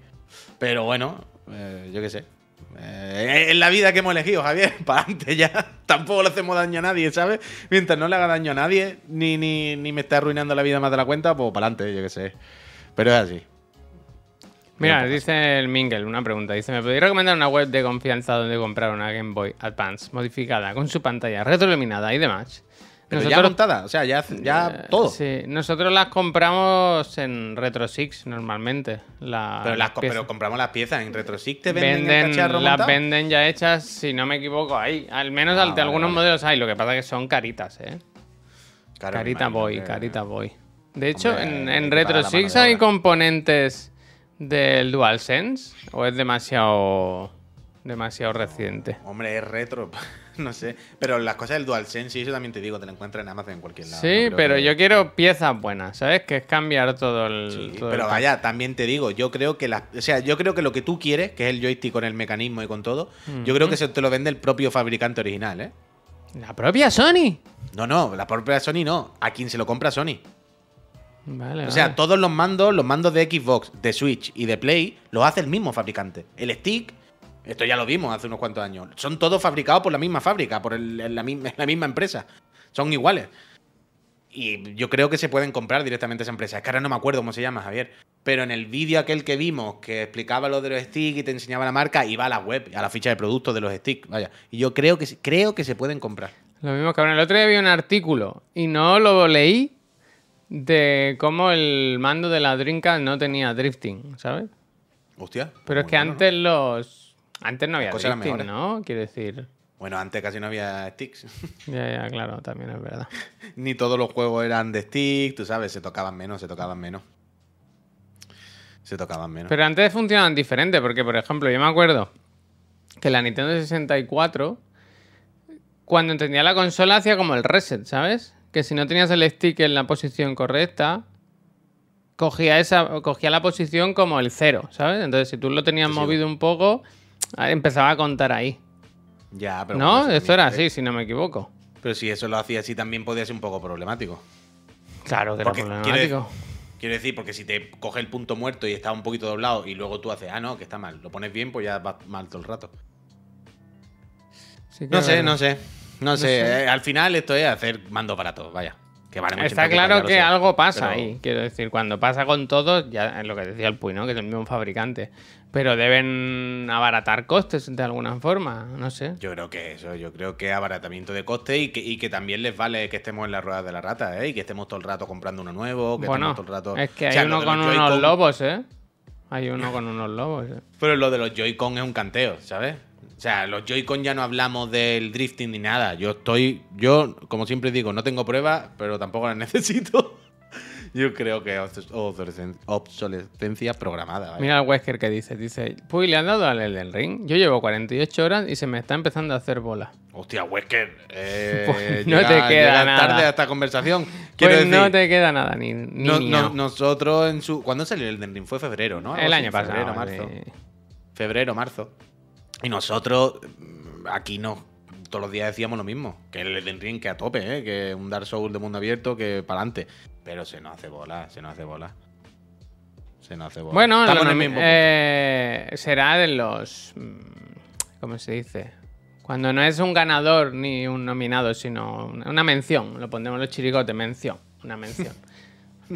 Pero bueno, eh, yo qué sé. Eh, es la vida que hemos elegido, Javier. Para adelante ya. Tampoco le hacemos daño a nadie, ¿sabes? Mientras no le haga daño a nadie, ni, ni, ni me está arruinando la vida más de la cuenta, pues para adelante, yo qué sé. Pero es así. Mira, Mira, dice el Mingle, una pregunta. Dice, ¿me podéis recomendar una web de confianza donde comprar una Game Boy Advance modificada con su pantalla retroiluminada y demás? Pero ya montada, o sea, ya, ya Eh, todo. Sí, nosotros las compramos en Retro Six normalmente. La, Pero, las, pero compramos las piezas en RetroSig, te venden, el venden, cacharro las montado? venden ya hechas, si no me equivoco, ahí. Al menos Ah, al- de vale, algunos vale. modelos hay, lo que pasa es que son caritas, ¿eh? Carita boy, que- carita boy. De hecho, Hombre, en, hay en Retro Six hay componentes del DualSense o es demasiado demasiado reciente. Hombre, es retro, no sé. Pero las cosas del DualSense y eso también te digo, te lo encuentras en Amazon en cualquier lado. Sí, no pero que- yo quiero piezas buenas, ¿sabes? Que es cambiar todo el. Sí, todo pero el- vaya, también te digo, yo creo que la, o sea, yo creo que lo que tú quieres, que es el joystick con el mecanismo y con todo, yo creo que eso te lo vende el propio fabricante original, ¿eh? La propia Sony. No, no, la propia Sony no, a quien se lo compra Sony. Vale, O sea, vale. todos los mandos, los mandos de Xbox, de Switch y de Play, los hace el mismo fabricante. El stick, esto ya lo vimos hace unos cuantos años, son todos fabricados por la misma fábrica, por el- la, misma, la misma empresa. Son iguales. Y yo creo que se pueden comprar directamente esa empresa. Es que ahora no me acuerdo cómo se llama, Javier. Pero en el vídeo aquel que vimos, que explicaba lo de los sticks y te enseñaba la marca, iba a la web, a la ficha de productos de los sticks. Vaya. Y yo creo que, creo que se pueden comprar. Lo mismo que ahora. El otro día vi un artículo y no lo leí de cómo el mando de la Dreamcast no tenía drifting, ¿sabes? Hostia. Pero es que bueno, ¿no? antes los. Antes no había drifting. ¿no? Quiero decir. Bueno, antes casi no había sticks. Ya, ya, claro, también es verdad. Ni todos los juegos eran de stick, tú sabes, se tocaban menos, se tocaban menos. Se tocaban menos. Pero antes funcionaban diferente, porque, por ejemplo, yo me acuerdo que la Nintendo 64, cuando entendía la consola, hacía como el reset, ¿sabes? Que si no tenías el stick en la posición correcta, cogía, esa, cogía la posición como el cero, ¿sabes? Entonces, si tú lo tenías movido un poco, empezaba a contar ahí. ya, pero ¿No? bueno, Esto era así, si no me equivoco. Pero si eso lo hacía así también podía ser un poco problemático. Claro que Porque era quiere- problemático. Quiero decir, porque si te coge el punto muerto y está un poquito doblado y luego tú haces, ah, no, que está mal, lo pones bien, pues ya va mal todo el rato. Sí No sé, no sé. No sé, sé. eh, al final esto es hacer mando para todos, vaya. Que vale Está 80 cucas, claro que algo pasa pero- ahí. Quiero decir, cuando pasa con todos, ya es lo que decía el Puy, ¿no? Que es el mismo fabricante. Pero deben abaratar costes de alguna forma. No sé. Yo creo que eso, yo creo que abaratamiento de coste y que, y que también les vale que estemos en las ruedas de la rata, ¿eh? Y que estemos todo el rato comprando uno nuevo, que Bueno, estemos todo el rato. es que O hay sea, uno con unos lobos, ¿eh? Hay uno con unos lobos, ¿eh? Pero lo de los Joy-Con es un canteo, ¿sabes? O sea, los Joy-Con ya no hablamos del drifting ni nada. Yo estoy, yo, como siempre digo, no tengo pruebas, pero tampoco las necesito. Yo creo que es obsolescen- obsolescencia programada. vaya. Mira el Wesker que dice. Dice, Puy, ¿le han dado al Elden Ring? Yo llevo 48 horas y se me está empezando a hacer bola. Hostia, Wesker, eh, Pues no llega- te queda nada. tarde a esta conversación. Quiero Pues no te queda nada, ni, ni no- no- miau. nosotros en su... ¿Cuándo salió el Elden Ring? Fue febrero, ¿no? Algo El año pasado. Febrero, marzo. febrero, marzo. Y nosotros mm, aquí no, todos los días decíamos lo mismo, que el Elden Ring que a tope, ¿eh? que un Dark Souls de mundo abierto que para adelante. Pero se nos hace bola, se nos hace bola. Se nos hace bola. Bueno, Estamos lo en el nomi- mismo punto. eh, será de los. mm, ¿Cómo se dice? Cuando no es un ganador ni un nominado, sino una una mención. Lo pondremos los chiricotes, mención. Una mención.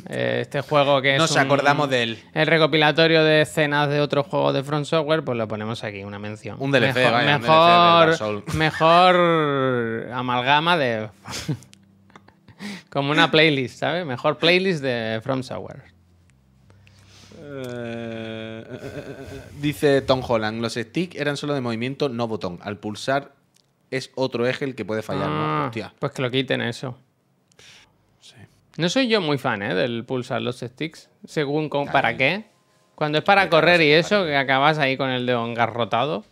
Eh, este juego que es. Nos un- acordamos de él. El recopilatorio de escenas de otros juegos de Front Software, pues lo ponemos aquí, una mención. Un DLC, mejor, vaya, un DLC mejor, Souls. mejor amalgama de. Como una playlist, ¿sabes? Mejor playlist de From Software. Eh, dice Tom Holland, los sticks eran solo de movimiento, no botón. Al pulsar es otro eje el que puede fallar, ¿no? Ah, Hostia. Pues que lo quiten eso. No soy yo muy fan, ¿eh? Del pulsar los sticks. Según con, para qué. Cuando es para correr y eso, que acabas ahí con el dedo engarrotado.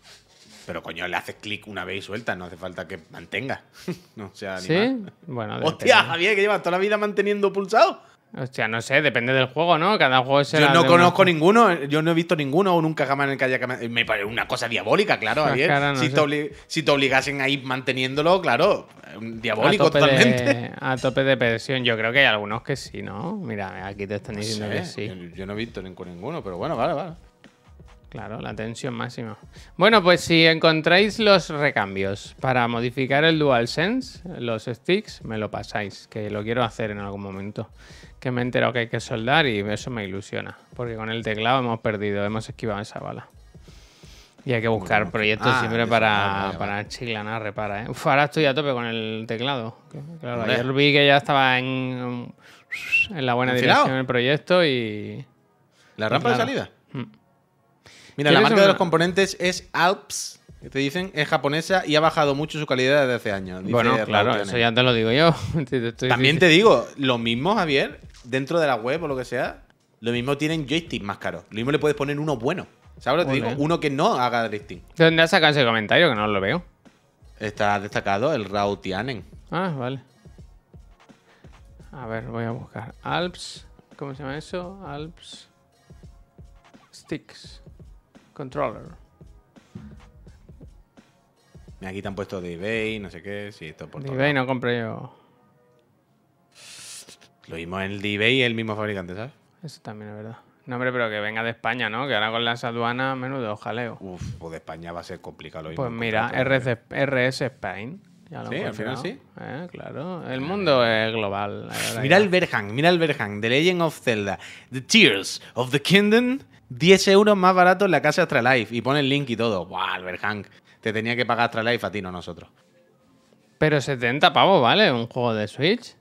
Pero coño, le haces clic una vez y suelta, no hace falta que mantenga. no sea ni ¿Sí? Bueno, Hostia. Javier, que llevas toda la vida manteniendo pulsado. Hostia, no sé, depende del juego, ¿no? Cada juego será Yo no conozco una- ninguno, yo no he visto ninguno o nunca jamás en el que haya Me parece una cosa diabólica, claro, Javier. cara, no si, te obli- si te obligasen a ir manteniéndolo, claro, a diabólico totalmente. de, a tope de presión. Yo creo que hay algunos que sí, ¿no? Mira, aquí te están No diciendo sé, que sí. yo, yo no he visto ninguno, pero bueno, vale, vale. Claro, la tensión máxima. Bueno, pues si encontráis los recambios para modificar el DualSense, los sticks, me lo pasáis, que lo quiero hacer en algún momento. Que me he enterado que hay que soldar y eso me ilusiona. Porque con el teclado hemos perdido, hemos esquivado esa bala. Y hay que buscar proyectos Ah, siempre para, para chiclanar, repara. ¿eh? Uf, ahora estoy a tope con el teclado. Claro, ayer vi que ya estaba en, en la buena dirección el proyecto y... ¿La rampa Claro. de salida? Mira, la ¿Quieres marca de los componentes es Alps, que te dicen, es japonesa y ha bajado mucho su calidad desde hace años. dice Bueno, claro, eso ya te lo digo yo. También te digo, lo mismo, Javier, dentro de la web o lo que sea, lo mismo tienen joystick más caros. Lo mismo le puedes poner uno bueno. ¿Sabes lo que te digo? Uno que no haga drifting. ¿De dónde has sacado ese comentario? Que no lo veo. Está destacado el Raúl Tianen. Ah, vale. A ver, voy a buscar. Alps. ¿Cómo se llama eso? Alps. Sticks. Controller. Mira, Aquí te han puesto de eBay, no sé qué. Sí, esto por De todo eBay lado. no compré yo. Lo mismo en el de eBay, el mismo fabricante, ¿sabes? Eso también es verdad. No, hombre, pero que venga de España, ¿no? Que ahora con las aduanas, menudo jaleo. Uf, pues de España va a ser complicado lo mismo. Pues mira. RC RS Spain. Ya lo Sí, al final sí. Eh, claro. El mundo es global. Mira el Berhang, mira el Berhang, The Legend of Zelda, The Tears of the Kingdom, 10 euros más barato en la casa Astralife. Y pone el link y todo. ¡Buah, el Berhang! Te tenía que pagar Astralife a ti, no a nosotros. Pero 70 pavos, ¿vale? Un juego de Switch.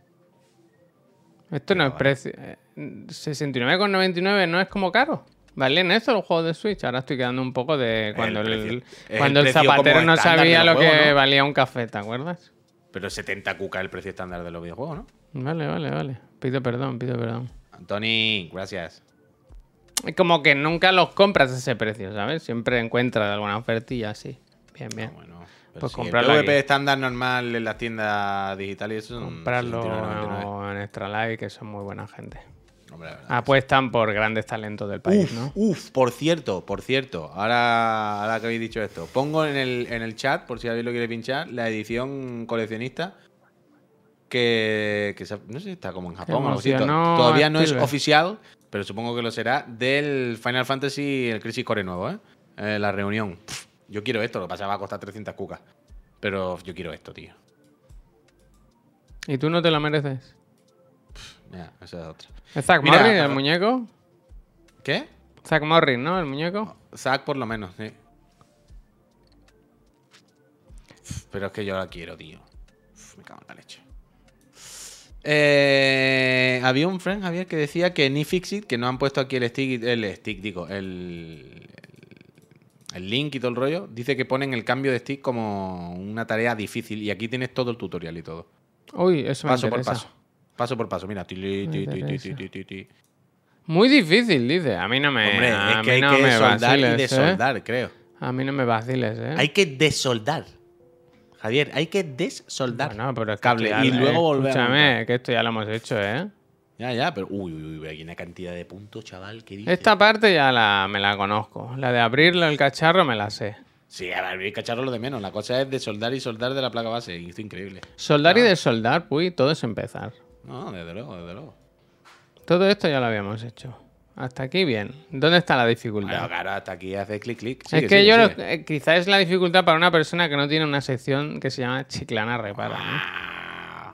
Esto no es precio. eh, 69,99 no es como caro. ¿Valen eso los juegos de Switch? Ahora estoy quedando un poco de cuando el, cuando el zapatero no sabía lo juego, que ¿no? valía un café, ¿te acuerdas? Pero 70 cuca es el precio estándar de los videojuegos, ¿no? Vale, vale, vale. Pido perdón, pido perdón. Anthony, gracias. Es como que nunca los compras a ese precio, ¿sabes? Siempre encuentras alguna ofertilla así. Bien, bien. Ah, bueno, Pues comprarlo el PvP estándar normal en las tiendas digitales eso Comprarlo 69,99. en Extra Life, que son muy buena gente. Hombre. Apuestan por grandes talentos del país, Uf, ¿no? uf, por cierto, por cierto, ahora, ahora que habéis dicho esto, pongo en el, en el chat, por si alguien lo quiere pinchar, la edición coleccionista que, que se- no sé si está como en Japón o algo así, Todavía no es oficial, pero supongo que lo será, del Final Fantasy, el Crisis Core nuevo, ¿eh? Eh, la reunión. Pff, yo quiero esto, lo que pasa va a costar 300 cucas. Pero yo quiero esto, tío. ¿Y tú no te lo mereces? Ya, esa es otra. ¿Es Zack Morris, el muñeco? ¿Qué? Zack Morris, ¿no? El muñeco. Zack por lo menos, sí. Pero es que yo la quiero, tío. Me cago en la leche. Eh, había un friend, Javier, que decía que ni Fixit, que no han puesto aquí el stick, el stick, digo, el, el link y todo el rollo, dice que ponen el cambio de stick como una tarea difícil. Y aquí tienes todo el tutorial y todo. Uy, eso me Paso por paso. Paso por paso, mira. Tili. Muy difícil, dice. A mí no me. Hombre, a es mí que hay no que me soldar y vaciles, ¿eh? desoldar, creo. A mí no me vaciles, ¿eh? Hay que desoldar. Javier, hay que desoldar Bueno, pero es que cable y luego eh, volver Escúchame, que esto ya lo hemos hecho, ¿eh? Ya, ya, pero uy, uy, uy, hay una cantidad de puntos, chaval, que dice. Esta parte ya la, me la conozco. La de abrirlo el cacharro me la sé. Sí, a ver, cacharro lo de menos. La cosa es desoldar y soldar de la placa base. Y esto es increíble. Soldar Ah. y desoldar, uy, todo es empezar. No, desde luego, desde luego. Todo esto ya lo habíamos hecho. Hasta aquí bien. ¿Dónde está la dificultad? Bueno, claro, hasta aquí hace clic, clic. es Sigue, que sigue, yo eh, quizá es la dificultad para una persona que no tiene una sección que se llama Chiclana Repara. ¿no?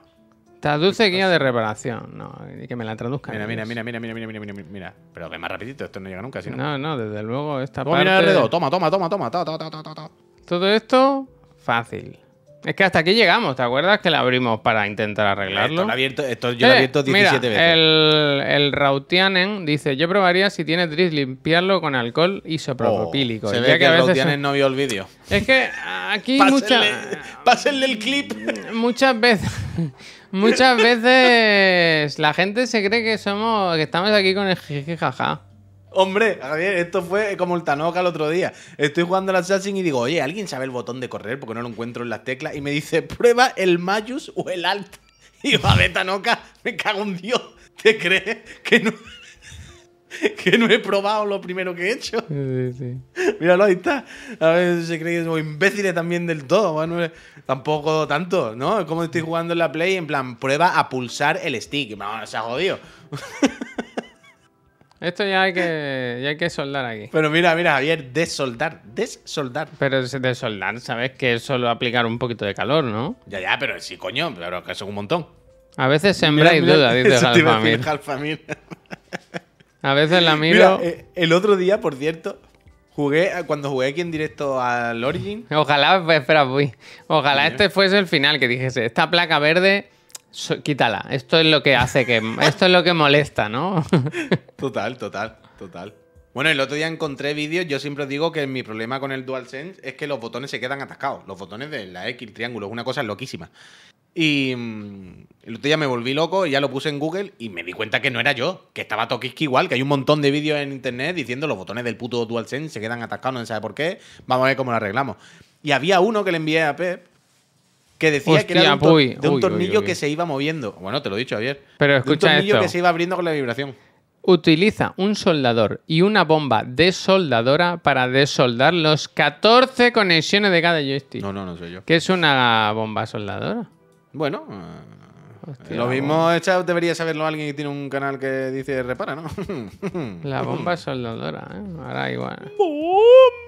Traduce guía de reparación. No, que me la traduzcan. Mira, mira, mira, mira, mira, mira, mira, mira, mira. Pero ve más rapidito, esto no llega nunca, si no. No, no, desde luego esta parte... mira R2, toma, toma, toma, toma, ta, ta, ta. Todo esto, fácil. Es que hasta aquí llegamos, ¿te acuerdas que la abrimos para intentar Esto, arreglarlo? lo abierto, esto yo lo he Eh, abierto 17 mira, veces. El, el Rautianen dice: Yo probaría si tiene tris limpiarlo con alcohol isopropílico. Oh, se ve que, que a veces. Rautianen no vio el vídeo. Es que aquí mucha- Pásenle, el clip. muchas veces. Muchas veces la gente se cree que somos. que estamos aquí con el jiji jaja. Hombre, Javier, esto fue como el Tanoka el otro día. Estoy jugando al Assassin y digo, oye, ¿alguien sabe el botón de correr? Porque no lo encuentro en las teclas. Y me dice, prueba el Mayus o el Alt. Y yo, a ver, Tanoka, me cago en Dios. ¿Te crees que no, que no he probado lo primero que he hecho? Sí, sí. Míralo, ahí está. A ver, se cree que somos imbéciles también del todo. Bueno, eh, tampoco tanto, ¿no? Es como estoy jugando en la Play, en plan, prueba a pulsar el stick. No, se ha jodido. Esto ya hay que, ya hay que soldar aquí. Pero mira, mira, Javier, desoldar, desoldar. Pero es de soldar, ¿sabes? Que es solo aplicar un poquito de calor, ¿no? Ya, ya, pero sí, coño, pero que son un montón. A veces sembráis dudas, dice iba a veces la Mira, miro. eh, el otro día, por cierto, jugué, cuando jugué aquí en directo al Origin, Ojalá, espera, voy. Ojalá este fuese el final, que dijese, esta placa verde, so- quítala. Esto es lo que hace que. Esto es lo que molesta, ¿no? Total, total, total. Bueno, el otro día encontré vídeos. Yo siempre digo que mi problema con el DualSense es que los botones se quedan atascados. Los botones de la X, el triángulo, es una cosa loquísima. Y mm, el otro día me volví loco y ya lo puse en Google y me di cuenta que no era yo, que estaba Tokiski igual, que hay un montón de vídeos en internet diciendo los botones del puto DualSense se quedan atascados, no se sabe por qué. Vamos a ver cómo lo arreglamos. Y había uno que le envié a Pep que decía que era de un, Hostia, tor- uy, de un uy, tornillo uy, uy. que se iba moviendo. Bueno, te lo he dicho, Javier. Pero De un escucha tornillo esto. que se iba abriendo con la vibración. Utiliza un soldador y una bomba desoldadora para desoldar los 14 conexiones de cada joystick. No, no, no soy yo. ¿Qué es una bomba soldadora? Bueno, eh, Hostia, lo mismo esta debería saberlo alguien que tiene un canal que dice repara, ¿no? La bomba soldadora, ¿eh? Ahora igual. ¡Bomba!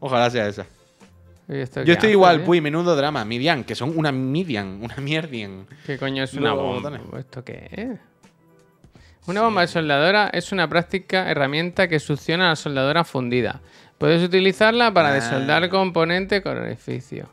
Ojalá sea esa. ¿Y esto Yo estoy hace, igual, tío? puy, menudo drama. Midian, que son una Midian, una mierdian. ¿Qué coño es una bomba? ¿Esto qué es? Una bomba de soldadora es una práctica herramienta que succiona la soldadora fundida. Puedes utilizarla para Ah. desoldar componente con orificio.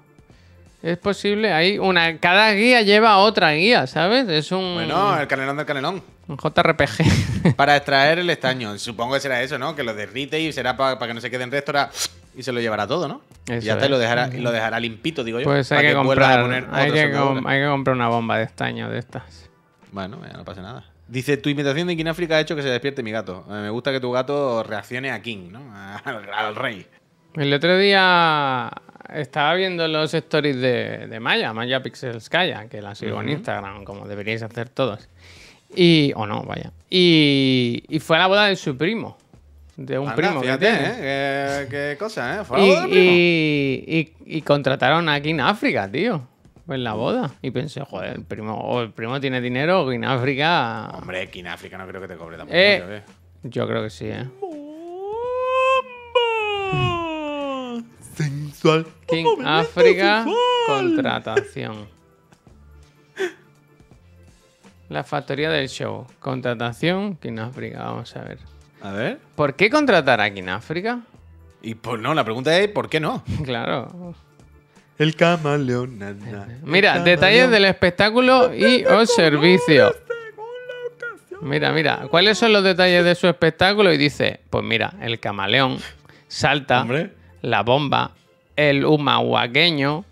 Es posible, hay una. Cada guía lleva otra guía, ¿sabes? Es un, Bueno, el canelón del canelón. un JRPG. Para extraer el estaño. Supongo que será eso, ¿no? Que lo derrite y será para que no se quede en resto ahora y se lo llevará todo, ¿no? y ya es. lo dejará, y lo dejará limpito, digo yo. pues hay que, a comprar. poner Hay que, com- hay que comprar una bomba de estaño de estas. Bueno, ya no pasa nada. Dice, tu imitación de King África ha hecho que se despierte mi gato. Eh, me gusta que tu gato reaccione a King, ¿no? Al, al rey. El otro día estaba viendo los stories de, de Maya, Maya Pixels Kaya, que la sigo en Instagram, como deberíais hacer todos. Y, o no, vaya. Y, y fue a la boda de su primo. De un Anda, primo que fíjate, tiene. ¿eh? Qué, qué cosa, ¿eh? Fue a Y, la boda del primo. y- y- y contrataron a King África, tío. En la boda. Y pensé, joder, el primo, o el primo tiene dinero, o King África. Hombre, King África no creo que te cobre tampoco. Eh, ¿sabes? Yo creo que sí, ¿eh? King África, contratación. La factoría del show. Contratación, Kináfrica. Vamos a ver. A ver. ¿Por qué contratar a Kináfrica? Y pues no, la pregunta es ¿por qué no? Claro. El camaleón. na, na. Mira, detalles del espectáculo y o servicio. Mira, mira, ¿cuáles son los detalles de su espectáculo? Y dice, pues mira, el camaleón, salta, Hombre. la bomba, el humahuaqueño,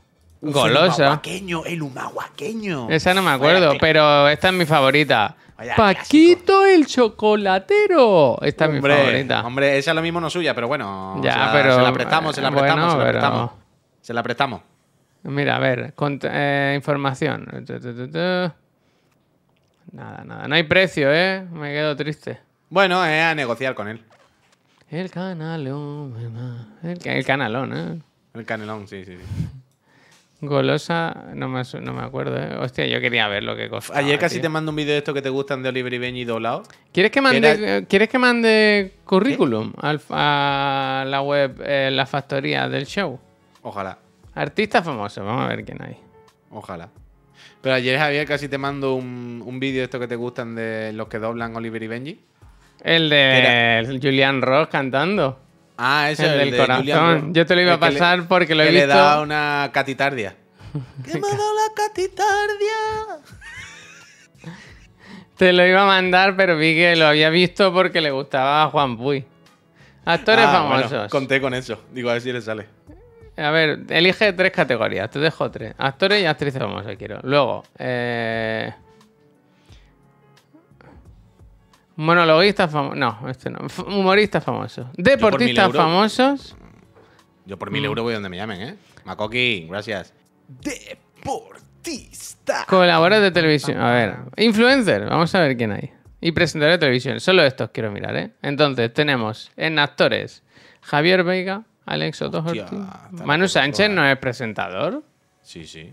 golosa. humahuaqueño, el humahuaqueño. Esa no me acuerdo, pero esta es mi favorita. Paquito el chocolatero. Esta es mi favorita. hombre, esa es lo mismo no suya, pero bueno. Ya, se la, pero- Se la prestamos, se la bueno, prestamos, se la pero- prestamos. Se la prestamos. Mira, a ver, eh, información. Nada, nada. No hay precio, ¿eh? Me quedo triste. Bueno, es a negociar con él. El canalón. El, el canalón, ¿eh? El canelón, sí, sí, sí. Golosa, no me, no me acuerdo, ¿eh? Hostia, yo quería ver lo que costaba. Ayer casi tío. te mando un vídeo de estos que te gustan de Oliver y Benji doblados. ¿Quieres que mande, Era- ¿quieres que mande currículum al- a la web, eh, la factoría del show? Ojalá, Artistas famosos, vamos a ver quién hay. ojalá. Pero ayer, Javier, casi te mando un, un vídeo de estos que te gustan de los que doblan Oliver y Benji. El de Julian Ross cantando. Ah, ese El es del de corazón. Julian. Yo te lo iba El a le- pasar porque lo he que visto. le da una catitardia. ¿Qué me ha dado la catitardia? Te lo iba a mandar, pero vi que lo había visto porque le gustaba a Juan Puy. Actores Ah, bueno, famosos. conté con eso. Digo, a ver si le sale. A ver, elige tres categorías. Te dejo tres. Actores y actrices famosas quiero. Luego, eh... monologuistas famosos. No, este no. F- Humoristas famosos. Deportistas euros- famosos. Yo por Mm. mil euros voy donde me llamen, ¿eh? Makoki, gracias. Deportista. Colaboradores de televisión. A ver, influencer. Vamos a ver quién hay. Y presentadores de televisión. Solo estos quiero mirar, ¿eh? Entonces, tenemos en actores Javier Veiga, Alex Hostia, Ortiz. Manu Sánchez no es presentador. Sí, sí.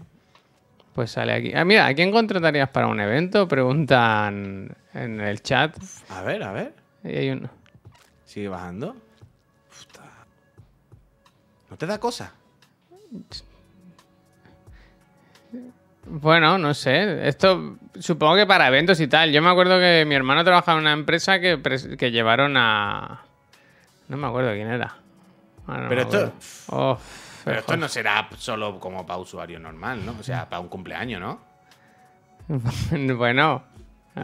Pues sale aquí. Ah, mira, ¿a quién contratarías para un evento? Preguntan en el chat. A ver, a ver. Ahí hay uno. Sigue bajando. Puta. ¿No te da cosa? Bueno, no sé. Esto supongo que para eventos y tal. Yo me acuerdo que mi hermano trabajaba en una empresa que, que llevaron a. No me acuerdo quién era. Ah, no Pero esto-. Oh, Pero esto no será solo como para usuario normal, ¿no? O sea, para un cumpleaños, ¿no? bueno,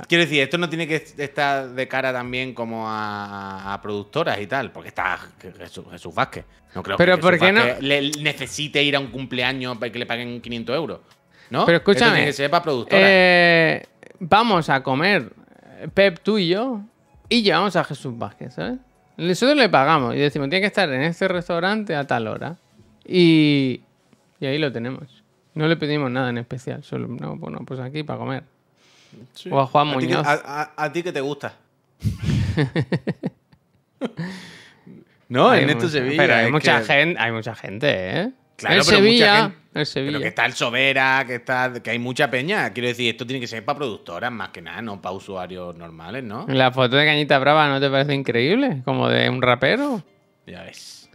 Quiero decir, esto no tiene que estar de cara también como a, a productoras y tal, porque está Jesús, Jesús Vázquez. No creo Pero que ¿por qué no? Le necesite ir a un cumpleaños para que le paguen 500 euros. ¿no? Pero escúchame, tiene que ser para productoras. eh, vamos a comer Pep tú y yo y llevamos a Jesús Vázquez, ¿sabes? Nosotros le pagamos y decimos, tiene que estar en este restaurante a tal hora. Y, y ahí lo tenemos. No le pedimos nada en especial, solo, no, bueno, pues aquí para comer. Sí. o a Juan ti que- Muñoz. A, a- a ti que te gusta. no, Hay en esto Sevilla. Pero hay mucha que- gente, hay mucha gente, ¿eh? Claro, el pero mucha Sevilla, gente- el Pero Sevilla. que está el Sobera, que está que hay mucha peña. Quiero decir, esto tiene que ser para productoras más que nada, no para usuarios normales, ¿no? La foto de Cañita Brava, ¿no te parece increíble? Como de un rapero. Ya ves.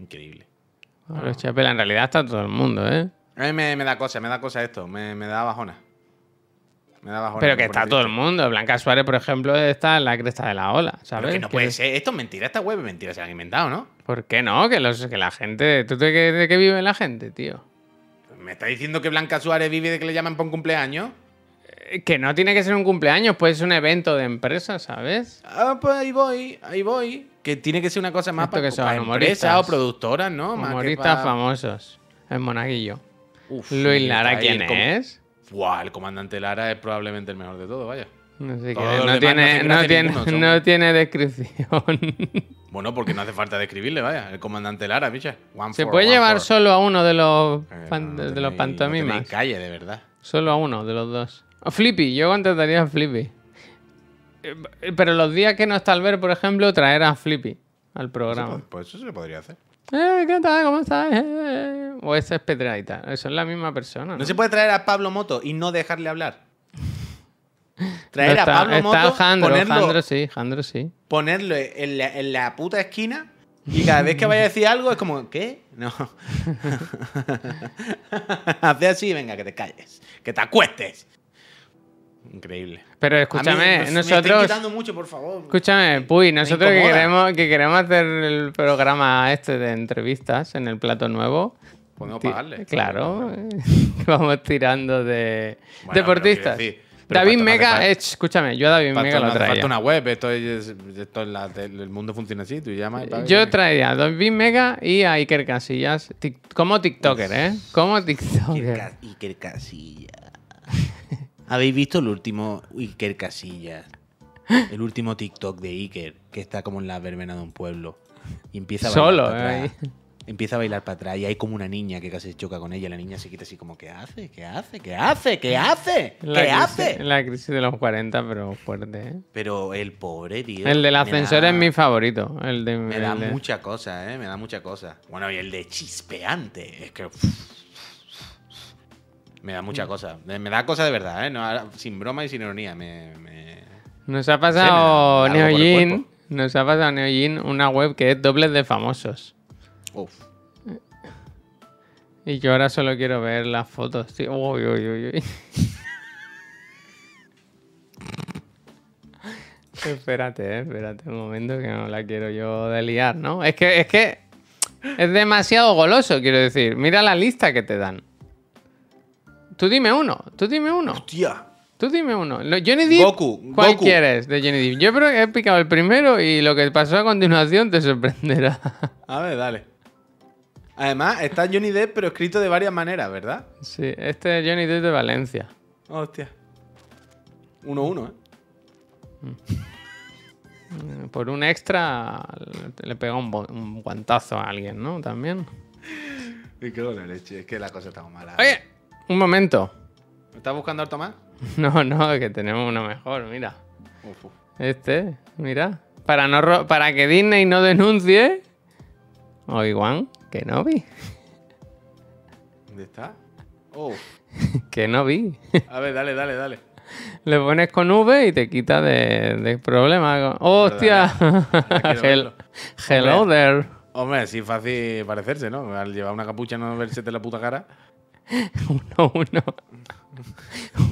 Increíble. Los Chapela, en realidad está todo el mundo, ¿eh? A mí me, me da cosa, me da cosa esto. Me, me da bajona. Me da bajona. Pero que está todo el mundo. Blanca Suárez, por ejemplo, está en la cresta de la ola, ¿sabes? Pero que no puede ser. Esto es mentira. Esta web es mentira. Se la han inventado, ¿no? ¿Por qué no? Que, los, que la gente... ¿Tú de qué, de qué vive la gente, tío? ¿Me está diciendo que Blanca Suárez vive de que le llaman para un cumpleaños? Eh, Que no tiene que ser un cumpleaños, puede ser un evento de empresa, ¿sabes? Ah, pues ahí voy, ahí voy. Que tiene que ser una cosa más Esto para, que son para empresas o productoras, ¿no? Más Humoristas famosos. En Monaguillo. Uf, Luis Lara, ¿quién el es? Buah, el comandante Lara es probablemente el mejor de todo, vaya. No Todos los No no tiene, no, tiene, ninguno, son- no tiene descripción. Bueno, porque no hace falta describirle, vaya. El comandante Lara, bicha. One Se puede one llevar solo a uno de los, Eh, pan- de tenéis- los pantomimas. calle, de verdad. Solo a uno de los dos. O Flippy, yo contrataría a Flippy. Eh, Pero los días que no está al ver, por ejemplo, traer a Flippy al programa. Pues eso se podría hacer. Eh, ¿Qué tal? ¿Cómo estás? Eh, O ese es Pedraita. Eso es la misma persona. ¿no? ¿No se puede traer a Pablo Moto y no dejarle hablar? No Traer está, a Pablo está Moto, Jandro, ponerlo, Jandro sí, Jandro sí. ponerlo en la, en la puta esquina y cada vez que vaya a decir algo es como, ¿qué? No. Hace así, venga, que te calles, que te acuestes. Increíble. Pero A mí escúchame, me- nosotros. quitando mucho, por favor. Escúchame, Puy, nosotros que queremos, que queremos hacer el programa este de entrevistas en el plato nuevo. Podemos pagarle. Claro, vamos tirando de Bueno, deportistas. pero David no Mega, falta- eh, escúchame, yo a David Mega no lo falta traía. una web, esto es, esto es la- el mundo funciona así, tú llamas y- Yo traía a David Mega y a Iker Casillas tic- como TikToker, ¿eh? Como TikToker. Iker, Iker Casillas. ¿Habéis visto el último Iker Casillas? El último TikTok de Iker, que está como en la verbena de un pueblo. Y empieza a bailar Solo, para ¿eh? atrás. Empieza a bailar para atrás y hay como una niña que casi choca con ella. La niña se quita así como, ¿qué hace? ¿Qué hace? ¿Qué hace? ¿Qué hace? La ¿Qué crisis- hace? La crisis de los 40, pero fuerte, ¿eh? Pero el pobre, tío. El del ascensor da- es mi favorito. El de, Me el da de- mucha cosa, ¿eh? Me da mucha cosa. Bueno, y el de chispeante. Es que. Me da mucha cosa. Me da cosa de verdad, ¿eh? No, sin broma y sin ironía. Me. me- Nos ha pasado Neojin. Nos ha pasado Neojin una web que es dobles de famosos. Uf. Y yo ahora solo quiero ver las fotos, tío. Uy, uy, uy, uy. espérate, eh, espérate un momento que no la quiero yo de liar, ¿no? Es que, es que es demasiado goloso, quiero decir. Mira la lista que te dan. Tú dime uno, tú dime uno, Tía. tú dime uno. Johnny Depp, Goku, ¿cuál Goku. quieres de Johnny Depp? Yo creo que he picado el primero y lo que pasó a continuación te sorprenderá. A ver, dale. Además, está Johnny Depp, pero escrito de varias maneras, ¿verdad? sí, este es Johnny Depp de Valencia. Hostia. 1-1, ¿eh? Por un extra le- pega un, un guantazo a alguien, ¿no? También. Y qué la leche. Es que la cosa está muy mala. Oye, un momento. ¿Me estás buscando al Tomás? No, no, que tenemos uno mejor, mira. Uf, uf. Este, mira. Para, no ro- para que Disney no denuncie. No vi. ¿Dónde está? Uf. Que no vi. A ver, dale, dale, dale. Le pones con V y te quita de, de problemas. ¡Hostia! Hel- verlo. Hello there. Hombre, sí, fácil parecerse, ¿no? Al llevar una capucha no verse de la puta cara. Uno, uno.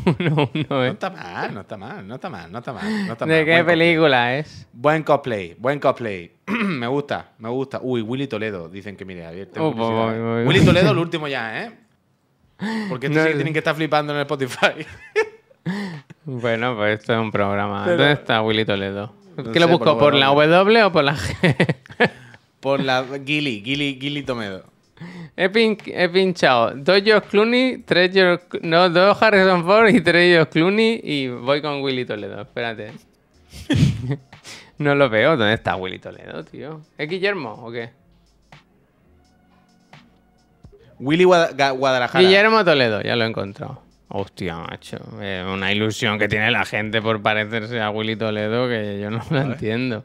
uno, uno, No ¿eh? está mal, no está mal, no está mal, no está mal. No está ¿De mal. qué Buen cosplay. película es? Buen cosplay, buen cosplay. me gusta, me gusta. Uy, Willy Toledo, dicen que mire, Javier. Oh. Willy Toledo, el último ya, ¿eh? Porque estos No, sí que no. tienen que estar flipando en el Spotify. Bueno, pues esto es un programa. Pero- ¿Dónde está Willy Toledo? No ¿Qué lo busco? por ¿Por la W o por la G? Por la Gilly, Gilly, Gilly Toledo. he, pin- he pinchado dos George Clooney, tres George... No, dos Harrison Ford y tres George Clooney y voy con Willy Toledo. Espérate. no lo veo. ¿Dónde está Willy Toledo, tío? ¿Es Guillermo o qué? Willy Guada- Guadalajara. Guillermo Toledo, ya lo he encontrado. Hostia, macho. eh, una ilusión que tiene la gente por parecerse a Willy Toledo que yo no lo entiendo.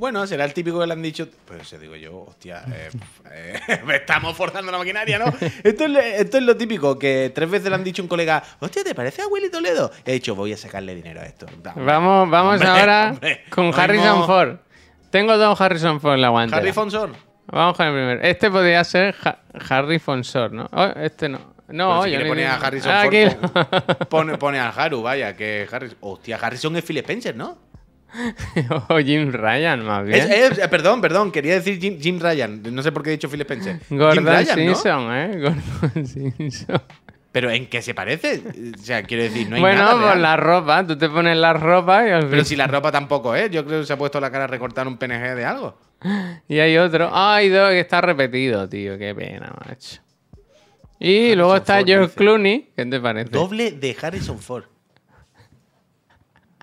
Bueno, será el típico que le han dicho. Pues se digo yo, hostia, eh, eh, estamos forzando la maquinaria, ¿no? Esto es, lo- esto es lo típico, que tres veces le han dicho a un colega, hostia, ¿te parece a Willy Toledo? He dicho, voy a sacarle dinero a esto. Vamos, vamos Hombre, ahora hombre, con Harrison mismo- Ford. Tengo dos Harrison Ford en la guantera. Harry Fonson. Vamos con el primero. Este podría ser Ha- Harry Fonsor, ¿no? Oh, este no. No, si yo ni- poner a Harrison Ah, Ford, pone, pone al Haru, vaya, que Harrison. Hostia, Harrison es Phil Spencer, ¿no? o Jim Ryan, más bien. Es- es- eh, perdón, perdón, quería decir Jim, Jim Ryan. No sé por qué he dicho Phil Spencer. Jim Gordon. Simpson, ¿eh? Gordon Simpson. Pero ¿en qué se parece? O sea, quiero decir, no hay bueno, nada. por real. la ropa. Tú te pones la ropa y al Pero si la ropa tampoco es. Yo creo que se ha puesto la cara a recortar un PNG de algo. Y hay otro. Ah, hay dos que está repetido, tío. Qué pena, macho. Y luego está Ford, George dice. Clooney. ¿Qué te parece? Doble de Harrison Ford.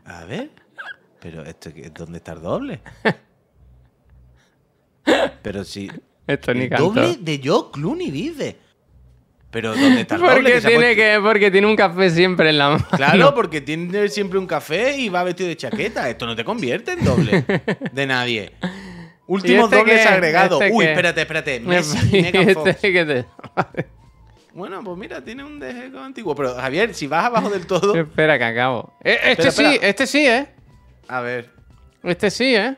A ver. Pero esto, ¿qué- ¿dónde está el doble? Pero si. Esto ni El doble de Joe Clooney, dice. Pero ¿dónde está el doble? Porque que ha tiene, puesto? que, porque tiene un café siempre en la mano. Claro, porque tiene siempre un café y va vestido de chaqueta. Esto no te convierte en doble de nadie. Últimos este dobles qué? agregados. ¿Este Uy, qué? espérate, espérate. Messi Megan Este Fox. que te- Bueno, pues mira, tiene un DG antiguo. Pero Javier, si vas abajo del todo. Espera, que acabo. Eh, Este Espera, sí, espera. este sí, ¿eh? A ver. Este sí, ¿eh?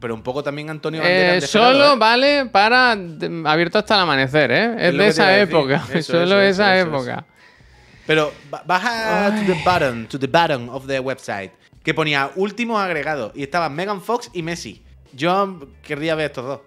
Pero un poco también Antonio Eh, Banderas solo ¿eh? vale para abierto hasta el amanecer, ¿eh? Es de esa época. Eso, solo eso, esa eso, época. Pero ba- baja to the bottom, to the bottom of the website, que ponía últimos agregados y estaban Megan Fox y Messi. Yo querría ver estos dos.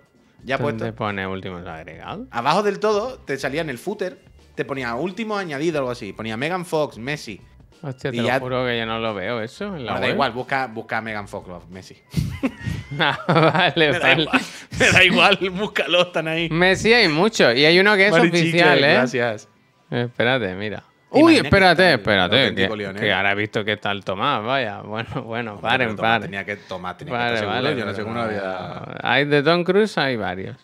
Ya ¿Dónde puesto. pone últimos agregados? Abajo del todo te salía en el footer, te ponía último añadido algo así. Ponía Megan Fox, Messi. Hostia, te Y lo ya- juro que yo no lo veo eso en la Bueno, da igual, busca, busca a Megan Fox Messi. Ah, vale, Me da vale. igual, me da igual, búscalo, están ahí. Messi hay mucho. Y hay uno que es Marichique, oficial, ¿eh? Gracias. Espérate, mira. Uy, espérate, espérate. Que, que ahora he visto que está el Tomás, vaya. Bueno, bueno, Hombre, paren, paren. Tenía que tomar, tenía que Vale, estar seguro. vale. Yo no sé cómo no había. Hay de Tom Cruise, hay varios.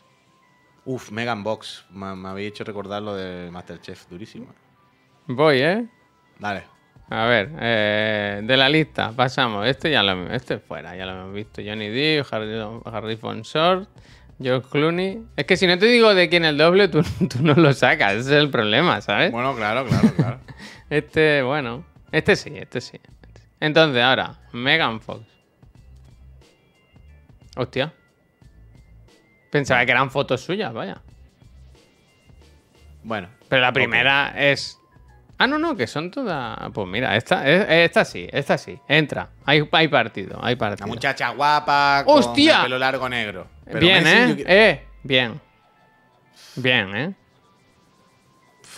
Uf, Megan Box. Me, me había hecho recordar lo del Masterchef, durísimo. Voy, ¿eh? Dale. A ver, eh, de la lista pasamos. Este ya lo este fuera, ya lo hemos visto. Johnny Depp, Harry- Harrison Short, George Clooney. Es que si no te digo de quién el doble, tú, tú no lo sacas. Ese es el problema, ¿sabes? Bueno, claro, claro, claro. Este, bueno. Este sí, este sí. Entonces, ahora, Megan Fox. Hostia. Pensaba que eran fotos suyas, vaya. bueno. Pero la primera es. Ah, no, no, que son todas. Pues mira, esta, es- esta sí, esta sí. Entra. Hay, hay partido, hay partido. muchacha guapa con ¡Hostia! el pelo largo negro. Pero Bien, Messi, ¿eh? yo Eh, bien. Bien, ¿eh?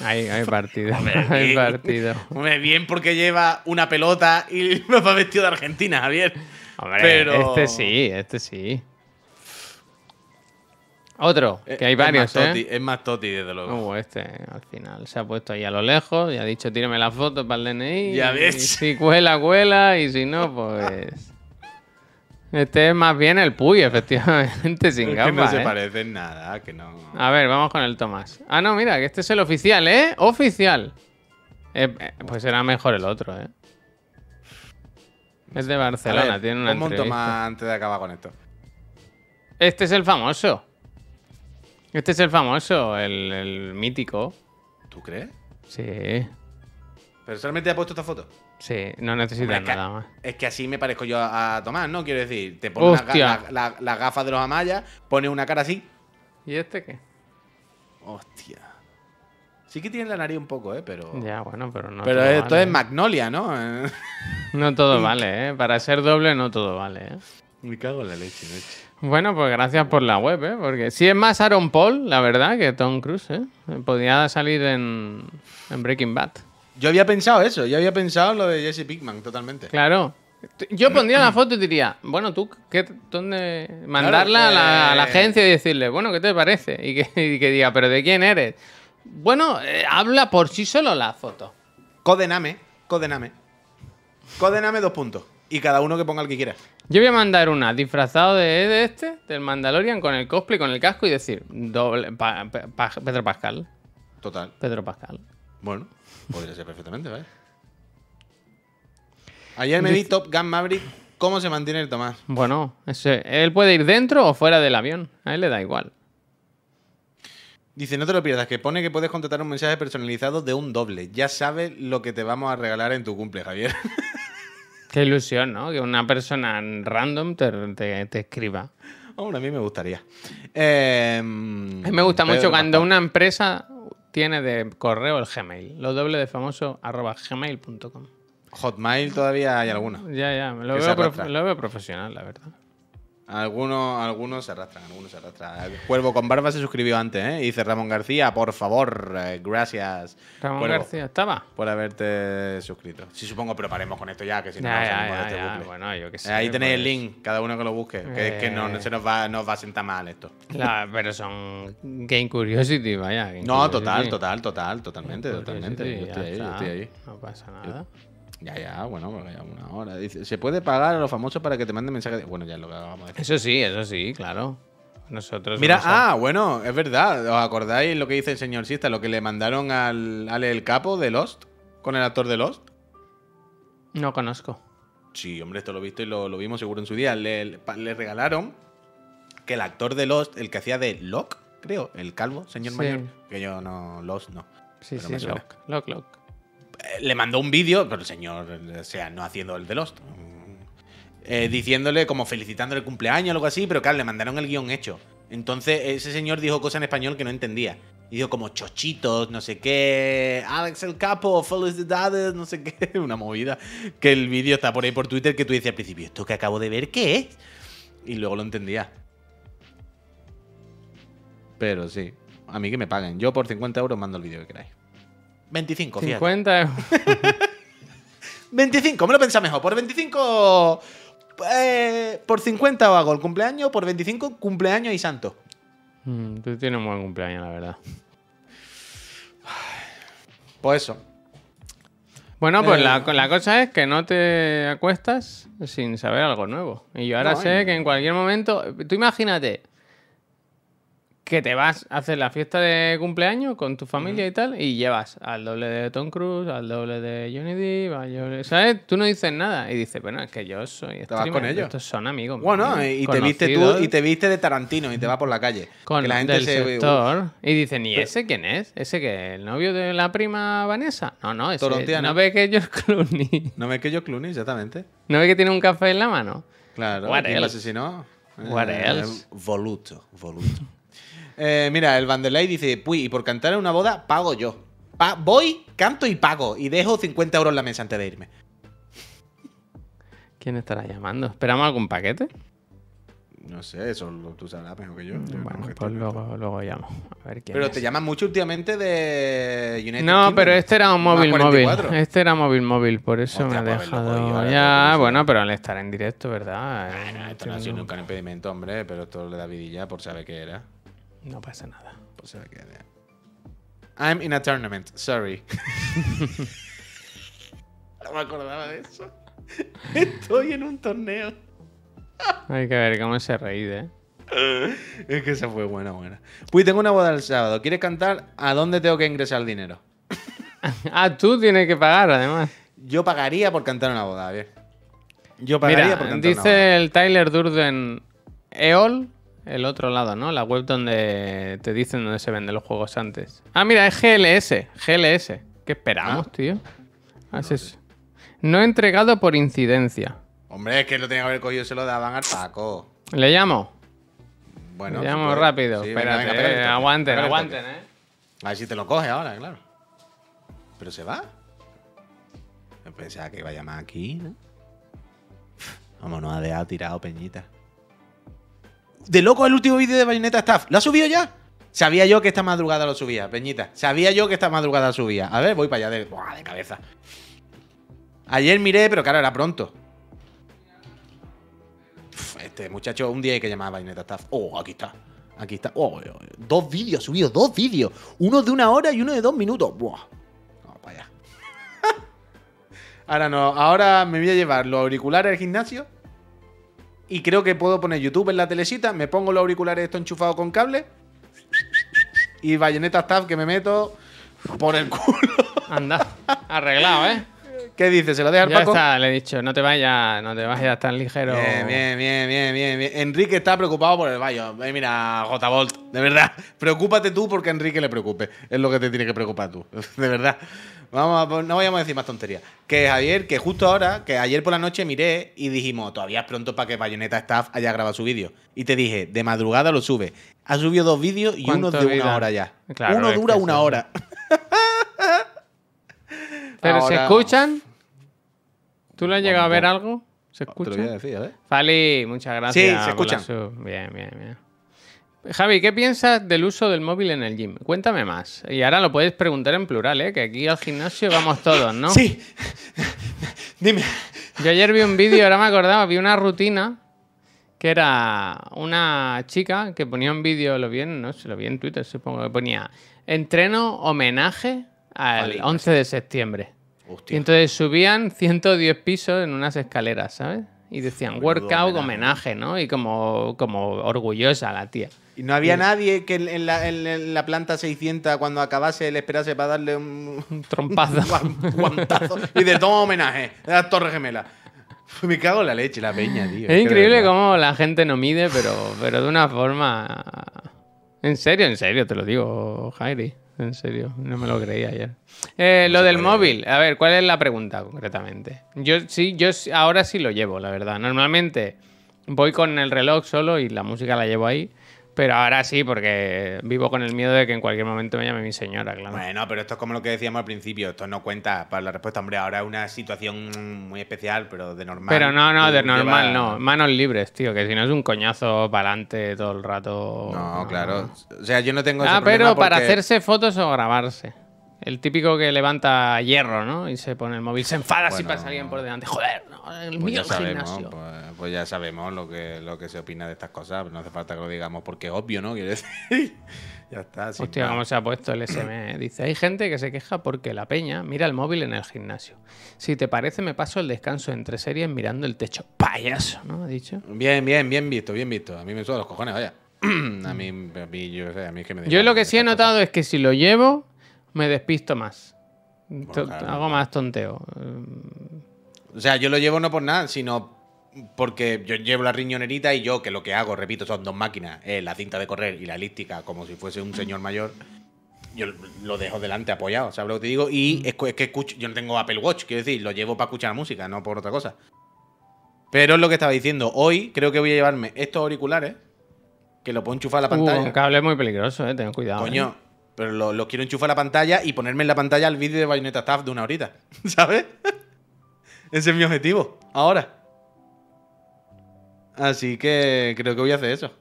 Hay, hay partido. hay bien. partido. Hombre, bien porque lleva una pelota y me va vestido de Argentina, Javier. Hombre, Pero- este sí, este sí. Otro, Eh, que hay es varios, más ¿eh? Es más toti, desde luego. Uh, este al final se ha puesto ahí a lo lejos y ha dicho tírame la foto para el DNI. Ya y ves. si cuela, cuela y si no, pues. Este es más bien el Puy, efectivamente, sin Es que gafas. no se ¿eh? parece en nada, que no. A ver, vamos con el Tomás. Ah, no, mira, que este es el oficial, ¿eh? Oficial. Eh, eh, pues será mejor el otro, ¿eh? Es de Barcelona, ver, tiene una ponme un entrevista. toma antes de acabar con esto. Este es el famoso. Este es el famoso, el, el mítico. ¿Tú crees? Sí, ¿Pero solamente ha puesto esta foto? sí, no necesitas Hombre, es, que, nada más. es que así me parezco yo a, a Tomás, ¿no? Quiero decir, te pone las la- gafas de los amayas, pone una cara así. ¿Y este qué? Hostia. Sí que tiene la nariz un poco, ¿eh? Pero. Ya, bueno, pero no pero todo esto vale, es. Magnolia, ¿no? No todo vale, ¿eh? Para ser doble no todo vale, ¿eh? Me cago en la leche, leche. Bueno, pues gracias por la web, ¿eh? Porque sí es más Aaron Paul, la verdad, que Tom Cruise, ¿eh? Podía salir en, en Breaking Bad. Yo había pensado eso, yo había pensado lo de Jesse Pinkman, totalmente. Claro. Yo pondría la foto y diría, bueno, tú, ¿qué, ¿dónde? Mandarla a, la, a la eh. agencia y decirle, bueno, ¿qué te parece? Y que, y que diga, ¿pero de quién eres? Bueno, eh, habla por sí solo la foto. Codename, codename. Codename dos puntos. Y cada uno que ponga el que quiera. Yo voy a mandar una disfrazado de, de este, del Mandalorian, con el cosplay, con el casco y decir, doble, pa- pa- pa- Pedro Pascal. Total. Pedro Pascal. Bueno, podría ser perfectamente, ¿vale? Ayer me vi Top Gun Maverick. ¿Cómo se mantiene el Tomás? Bueno, ese- él puede ir dentro o fuera del avión. A él le da igual. Dice, no te lo pierdas, que pone que puedes contratar un mensaje personalizado de un doble. Ya sabes lo que te vamos a regalar en tu cumple, Javier. Qué ilusión, ¿no? Que una persona random te, te- te escriba. Hombre, a mí me gustaría. Eh, A mí me gusta mucho cuando una empresa tiene de correo el Gmail. Lo doble de famoso arroba gmail.com. Hotmail todavía hay algunos. Ya, ya. Veo, lo veo profesional, la verdad. Algunos, algunos se arrastran, algunos se arrastran. El Cuervo con barba se suscribió antes, ¿eh? Dice Ramón García, por favor, eh, gracias. Ramón Cuervo, García, ¿estaba? Por haberte suscrito. Sí, supongo, pero paremos con esto ya, que si no, Ya, no ya, de ya, este bucle. Bueno, yo qué sé. Eh, Ahí tenéis el pues. link, cada uno que lo busque. Que es que no, Eh. se nos va, nos va a sentar mal esto. La- pero son Game Curiosity, vaya. Game No, Curiosity. total, total, total, totalmente, totalmente. Curiosity, Yo estoy ya ahí, yo está. estoy ahí. No pasa nada. Ya, ya, bueno, porque ya una hora. Dice, ¿se puede pagar a los famosos para que te manden mensajes? de-?" Bueno, ya es lo que vamos a decir. Eso sí, eso sí, claro. Nosotros. Mira, ah, bueno, es verdad. ¿Os acordáis lo que dice el señor Sista? Lo que le mandaron al Ale el Capo de Lost, con el actor de Lost. No conozco. Sí, hombre, esto lo he visto y lo, lo vimos seguro en su día. Le, le- regalaron que el actor de Lost, el que hacía de Locke, creo, el calvo, señor Sí. mayor, que yo no, Lost no. Sí, Pero sí, suena. lock, lock, lock. Eh, le mandó un vídeo, pero el señor, o sea, no haciendo el de Lost. mm, eh, diciéndole, como felicitándole el cumpleaños o algo así, pero claro, le mandaron el guion hecho. Entonces, ese señor dijo cosas en español que no entendía. Y digo como chochitos, no sé qué. Alex el Capo, felicidades, no sé qué. Una movida. Que el vídeo está por ahí por Twitter que tú dices al principio, ¿esto que acabo de ver qué es? Y luego lo entendía. Pero sí, a mí que me paguen. Yo por 50 euros mando el vídeo que queráis. 25, fíjate. 50 euros. 25, me lo pensaba mejor. Por 25. eh, por 50 hago el cumpleaños, por 25 cumpleaños y santo. Mm, Tú tienes un buen cumpleaños, la verdad. Pues eso. Bueno, pues Eh. la, la cosa es que no te acuestas sin saber algo nuevo. Y yo ahora No, sé y- que en cualquier momento. Tú imagínate que te vas a hacer la fiesta de cumpleaños con tu familia y tal, y llevas al doble de Tom Cruise, al doble de Johnny Depp, ¿sabes? Tú no dices nada y dices, bueno, es que yo soy vas con ellos. Estos son amigos. Bueno, míos, y te viste tú y te viste de Tarantino y te vas por la calle. con que la gente del se. sector y dicen, ¿y ese quién es? ¿Ese que el novio de la prima Vanessa? No, no, ese Torontiana. no ve que es George Clooney. No ves que yo Clooney, exactamente. ¿No ve que tiene un café en la mano? Claro, What ¿quién lo else? asesinó? What Eh, else? Voluto, voluto. Eh, mira, el Vanderlei dice, Puy, y por cantar en una boda, pago yo. Pa- voy, canto y pago. Y dejo 50 euros en la mesa antes de irme. ¿Quién estará llamando? ¿Esperamos algún paquete? No sé, eso lo- tú sabrás mejor que yo. Yo no Bueno, pues luego, luego llamo. A ver quién Pero es. te llaman mucho últimamente de United No, Kingdom. pero este era un móvil móvil. 44. Este era móvil móvil, por eso Hostia, me ha dejado. ya, bueno, pero al estar en directo, ¿verdad? Bueno, esto no ha sido nunca un impedimento, hombre, pero esto le da vidilla por saber qué era. No pasa nada. Saber qué era. I'm in a tournament, sorry. no me acordaba de eso. Estoy en un torneo. Hay que ver cómo se reír, ¿eh? Es que esa fue buena, buena. Pues tengo una boda el sábado. ¿Quieres cantar? ¿A dónde tengo que ingresar el dinero? ah, tú tienes que pagar, además. Yo pagaría por cantar una boda, bien. Yo pagaría Mira, por cantar una boda. dice el Tyler Durden EOL, el otro lado, ¿no? La web donde te dicen dónde se venden los juegos antes. Ah, mira, es GLS. GLS. ¿Qué esperamos, Ah. tío? Ah, es. No entregado por incidencia. Hombre, es que lo tenía que haber cogido, se lo daban al Paco. ¿Le llamo? Bueno, Le llamo rápido. Sí, Espérate, venga, eh, aguanten, aguanten. ¿eh? A ver si te lo coge ahora, claro. Pero se va. Pensaba que iba a llamar aquí, ¿no? Vamos, nos ha dejado tirado Peñita. De loco el último vídeo de Bayonetta Staff. ¿Lo ha subido ya? Sabía yo que esta madrugada lo subía, Peñita. Sabía yo que esta madrugada subía. A ver, voy para allá de, Buah, de cabeza. Ayer miré, pero claro, era pronto. Este muchacho, un día hay que llamar a Bayonetta Staff. Oh, aquí está. Aquí está. Oh, oh, oh. Dos vídeos subidos, dos vídeos. Uno de una hora y uno de dos minutos. Buah. Vamos para allá. ahora no, ahora me voy a llevar los auriculares al gimnasio. Y creo que puedo poner YouTube en la telesita. Me pongo los auriculares esto enchufado con cable. Y Bayonetta Staff que me meto por el culo. Anda, arreglado, ¿eh? ¿Qué dice? ¿Se lo deja al Ya Paco? está, le he dicho, no te vayas, no te vayas tan ligero. Bien, bien, bien, bien, bien, bien. Enrique está preocupado por el Bayo. Eh, mira, J. Bolt, de verdad. Preocúpate tú porque a Enrique le preocupe. Es lo que te tiene que preocupar tú. De verdad. Vamos a, no vayamos a decir más tonterías. Que Javier, que justo ahora, que ayer por la noche miré y dijimos, todavía es pronto para que Bayonetta Staff haya grabado su vídeo. Y te dije, de madrugada lo sube. Ha subido dos vídeos y uno ¿Cuánto de vida? una hora ya. Claro, uno dura una sí. hora. Pero ¿se Ahora- escuchan? ¿Tú lo has llegado a ver algo? ¿Se Te lo voy a escucha? decir, ver. Fali, muchas gracias. se la escuchan. sub. Bien, bien, bien. Javi, ¿qué piensas del uso del móvil en el gym? Cuéntame más. Y ahora lo puedes preguntar en plural, ¿eh? Que aquí al gimnasio vamos todos, ¿no? Sí. Dime. Yo ayer vi un vídeo, ahora me acordaba, vi una rutina que era una chica que ponía un vídeo, lo vi en, no sé, lo vi en Twitter, supongo que ponía entreno homenaje al Vale, 11 de septiembre. Y Hostia. entonces subían 110 pisos en unas escaleras, ¿sabes? Y decían Menudo workout homenaje. homenaje, ¿no? Y como, como orgullosa la tía. Y no había nadie que en la, en- la planta 600, cuando acabase, le esperase para darle un, Un trompazo. un guantazo. Y de toma homenaje a la Torre Gemela. Me cago en la leche, la peña, tío. Es increíble cómo la gente no mide, pero, pero de una forma. En serio, en serio, te lo digo, Jairi. En serio, no me lo creí ayer. Eh, lo del móvil, a ver, ¿cuál es la pregunta concretamente? Yo sí, yo ahora sí lo llevo, la verdad. Normalmente voy con el reloj solo y la música la llevo ahí, Pero ahora sí, porque vivo con el miedo de que en cualquier momento me llame mi señora, claro. Bueno, pero esto es como lo que decíamos al principio. Esto no cuenta para la respuesta. Hombre, ahora es una situación muy especial, pero de normal. Pero no, no, de normal no. Manos libres, tío, que si no es un coñazo para adelante todo el rato. No, claro. O sea, yo no tengo ese Ah, pero para hacerse fotos o grabarse. El típico que levanta hierro, ¿no? Y se pone el móvil. Se enfada si pasa alguien por delante. Joder, no, el Pues mío gimnasio. pues, pues ya sabemos lo que, lo que se opina de estas cosas. No hace falta que lo digamos porque es obvio, ¿no? Quiero decir. ya está. Hostia, cómo se ha puesto el SM. Dice, hay gente que se queja porque la peña mira el móvil en el gimnasio. Si te parece, me paso el descanso entre series mirando el techo. Payaso, ¿no? Ha dicho. Bien, bien, bien visto, bien visto. A mí me sudan los cojones, vaya. a mí, a mí, yo, sé, a mí es que me Yo lo que sí he notado es que si lo llevo, me despisto más. Claro. Hago más tonteo. O sea, yo lo llevo no por nada, sino porque yo llevo la riñonerita y yo, que lo que hago, repito, son dos máquinas, eh, la cinta de correr y la elíptica, como si fuese un señor mayor. Yo lo dejo delante apoyado, ¿sabes lo que te digo? Y es, que- es que escucho, yo no tengo Apple Watch, quiero decir, lo llevo para escuchar música, no por otra cosa. Pero es lo que estaba diciendo. Hoy creo que voy a llevarme estos auriculares, que lo puedo enchufar a la Uh, pantalla. un cable muy peligroso, eh. Ten cuidado. Coño, eh. pero lo- los quiero enchufar a la pantalla y ponerme en la pantalla el vídeo de Bayonetta Staff de una horita. ¿Sabes? Ese es mi objetivo. Ahora. Así que creo que voy a hacer eso.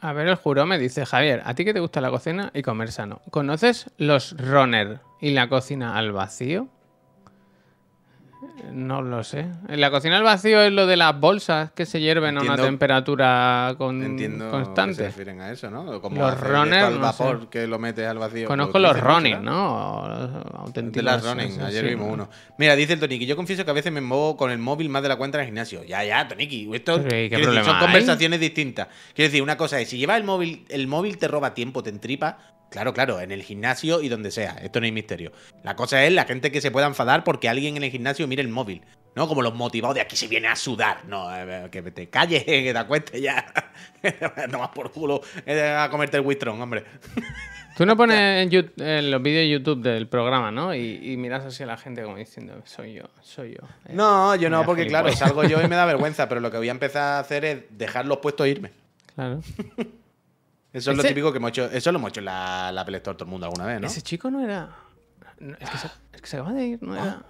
A ver, el juró me dice, Javier, ¿a ti que te gusta la cocina y comer sano? ¿Conoces los runner y la cocina al vacío? No lo sé. La cocina al vacío es lo de las bolsas que se hierven a una temperatura con- Entiendo que se constante. refieren a eso, ¿no? Como Los no vapor sé. que lo metes al vacío. Conozco Pues los running, ¿no? Los De auténticos. las running, esos, ayer sí, vimos ¿no? uno. Mira, dice el Toniki, yo confieso que a veces me muevo con el móvil más de la cuenta en el gimnasio. Ya, ya, Toniki, esto Pero, ¿y qué quiero decir, problema son hay? conversaciones distintas. Quiero decir, una cosa es, si llevas el móvil, el móvil te roba tiempo, te entripa. Claro, claro, en el gimnasio y donde sea. Esto no hay misterio. La cosa es la gente que se pueda enfadar porque alguien en el gimnasio mire el móvil. ¿No? Como los motivados de aquí se viene a sudar. No, eh, que te calles, que te acuestes ya. no vas por culo eh, a comerte el Wistron, hombre. Tú no pones en, en los vídeos de YouTube del programa, ¿no? Y, y miras así a la gente como diciendo, soy yo, soy yo. Eh, No, yo no, porque claro, salgo yo y me da vergüenza, pero lo que voy a empezar a hacer es dejarlos puestos e irme. Claro. Eso es lo típico que hemos hecho. Eso lo hemos hecho en la, la Apple Store todo el mundo alguna vez, ¿no? Ese chico no era... no, es, que se, es que se acaba de ir, no era...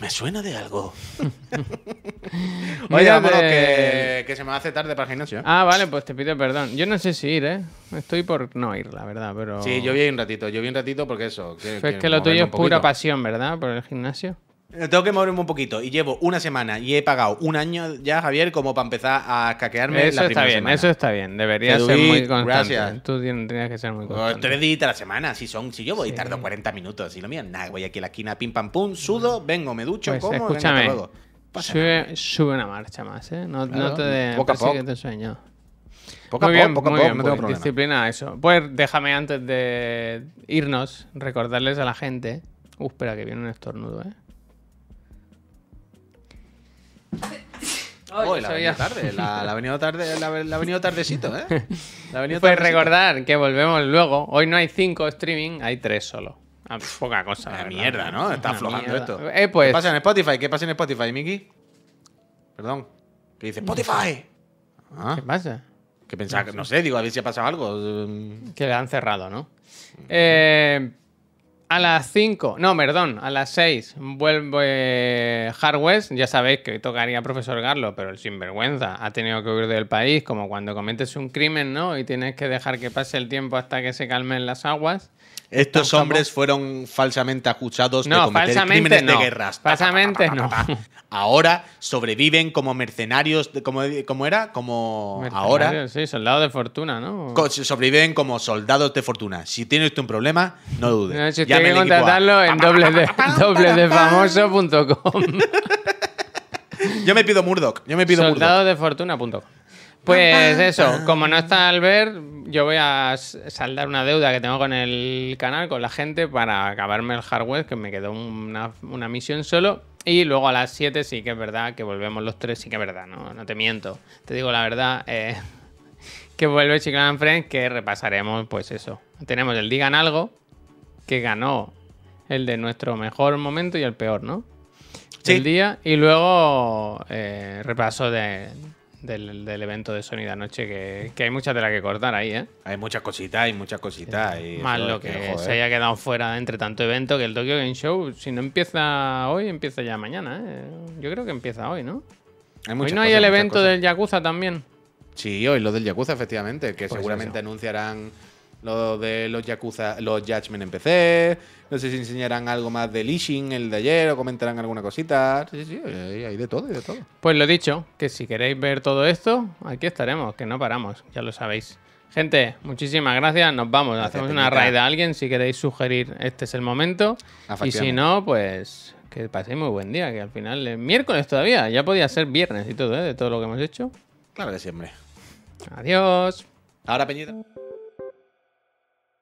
Me suena de algo. Oye, vámonos, de- que, que se me hace tarde para el gimnasio. ¿eh? Ah, vale, pues te pido perdón. Yo no sé si ir, ¿eh? Estoy por no ir, la verdad, pero... Sí, yo vi un ratito, yo vi un ratito porque eso. que- Pues es que que lo tuyo es pura pasión, ¿verdad? Por el gimnasio. Eh, Tengo que moverme un poquito y llevo una semana y he pagado un año ya, Javier, como para empezar a caquearme Eso la está primera bien, semana. eso está bien. Debería ser muy constante. gracias. Tú tien- tendrías que ser muy Pues constante. Tres días a la semana, si son, si yo voy Sí. tardo 40 minutos, si lo mío es nada, voy aquí a la esquina, pim pam pum, sudo, vengo, me ducho, Pues como, venga, escúchame, luego. Pasa nada. sube, sube una marcha más, ¿eh? No, no Claro, te de poco a poco. tu sueño. Poco a muy poco, bien, poco a muy poco, bien, no tengo pues, problema. Disciplina eso. Pues déjame antes de irnos recordarles a la gente. Uh, espera, que viene un estornudo, ¿eh? Uy, la ha venido tarde, la, ha venido tarde, la, la ha venido tardecito, ¿eh? La Pues recordar que volvemos luego. Hoy no hay cinco streaming, hay tres solo. Ah, poca cosa. Una la mierda, ¿no? Está Una aflojando mierda. esto. Eh, pues, ¿Qué pasa en Spotify? ¿Qué pasa en Spotify, Miki? Perdón. ¿Qué dice Spotify? Ah, ¿qué pasa? que pensaba que, no sé, digo, a ver si ha pasado algo. Que le han cerrado, ¿no? Eh, a las 5, no, perdón, a las 6 vuelve Hard West. Ya sabéis que hoy tocaría profesor Garlo, pero el sinvergüenza ha tenido que huir del país, como cuando cometes un crimen, ¿no? Y tienes que dejar que pase el tiempo hasta que se calmen las aguas. Estos hombres fueron falsamente acusados de No, cometer falsamente crímenes no. de guerras. Falsamente no. Ahora sobreviven como mercenarios, de- como, como era, como ahora Sí, soldado de fortuna, ¿no? sobreviven como soldados de fortuna. Si tiene usted un problema, no dude. No, si Llame tiene que contratarlo en dobledefamoso.com. Yo me pido Murdoch. Yo me pido Murdoch. Soldadodefortuna.com. Pues eso, como no está Albert, yo voy a saldar una deuda que tengo con el canal, con la gente, para acabarme el hardware, que me quedó una, una misión solo. Y luego a las 7 sí que es verdad que volvemos los tres, sí que es verdad, no, no te miento. Te digo la verdad, eh, que vuelve Chicken and Friends, que repasaremos, pues eso. Tenemos el Digan Algo, que ganó el de nuestro mejor momento y el peor, ¿no? Sí. El día. Y luego eh, repaso de, del, del evento de Sony de anoche, que, que hay mucha tela que cortar ahí, ¿eh? Hay muchas cositas, hay muchas cositas. y Más lo que, se haya quedado fuera entre tanto evento que el Tokyo Game Show, si no empieza hoy, empieza ya mañana, ¿eh? Yo creo que empieza hoy, ¿no? Hay Hoy no hay cosas, el evento del Yakuza también. Sí, hoy lo del Yakuza, efectivamente, que Pues seguramente eso. anunciarán lo de los Yakuza, los Judgment en PC. No sé si enseñarán algo más de Ishin, el de ayer, o comentarán alguna cosita. Sí, sí, hay, de todo, hay de todo. Pues lo dicho, que si queréis ver todo esto, aquí estaremos, que no paramos, ya lo sabéis. Gente, muchísimas gracias, nos vamos, Gracias, hacemos una raid a alguien si queréis sugerir, este es el momento. Y si no, pues que paséis muy buen día, que al final es miércoles todavía, ya podía ser viernes y todo, ¿eh? De todo lo que hemos hecho. Claro que siempre. Adiós. Ahora, Peñita.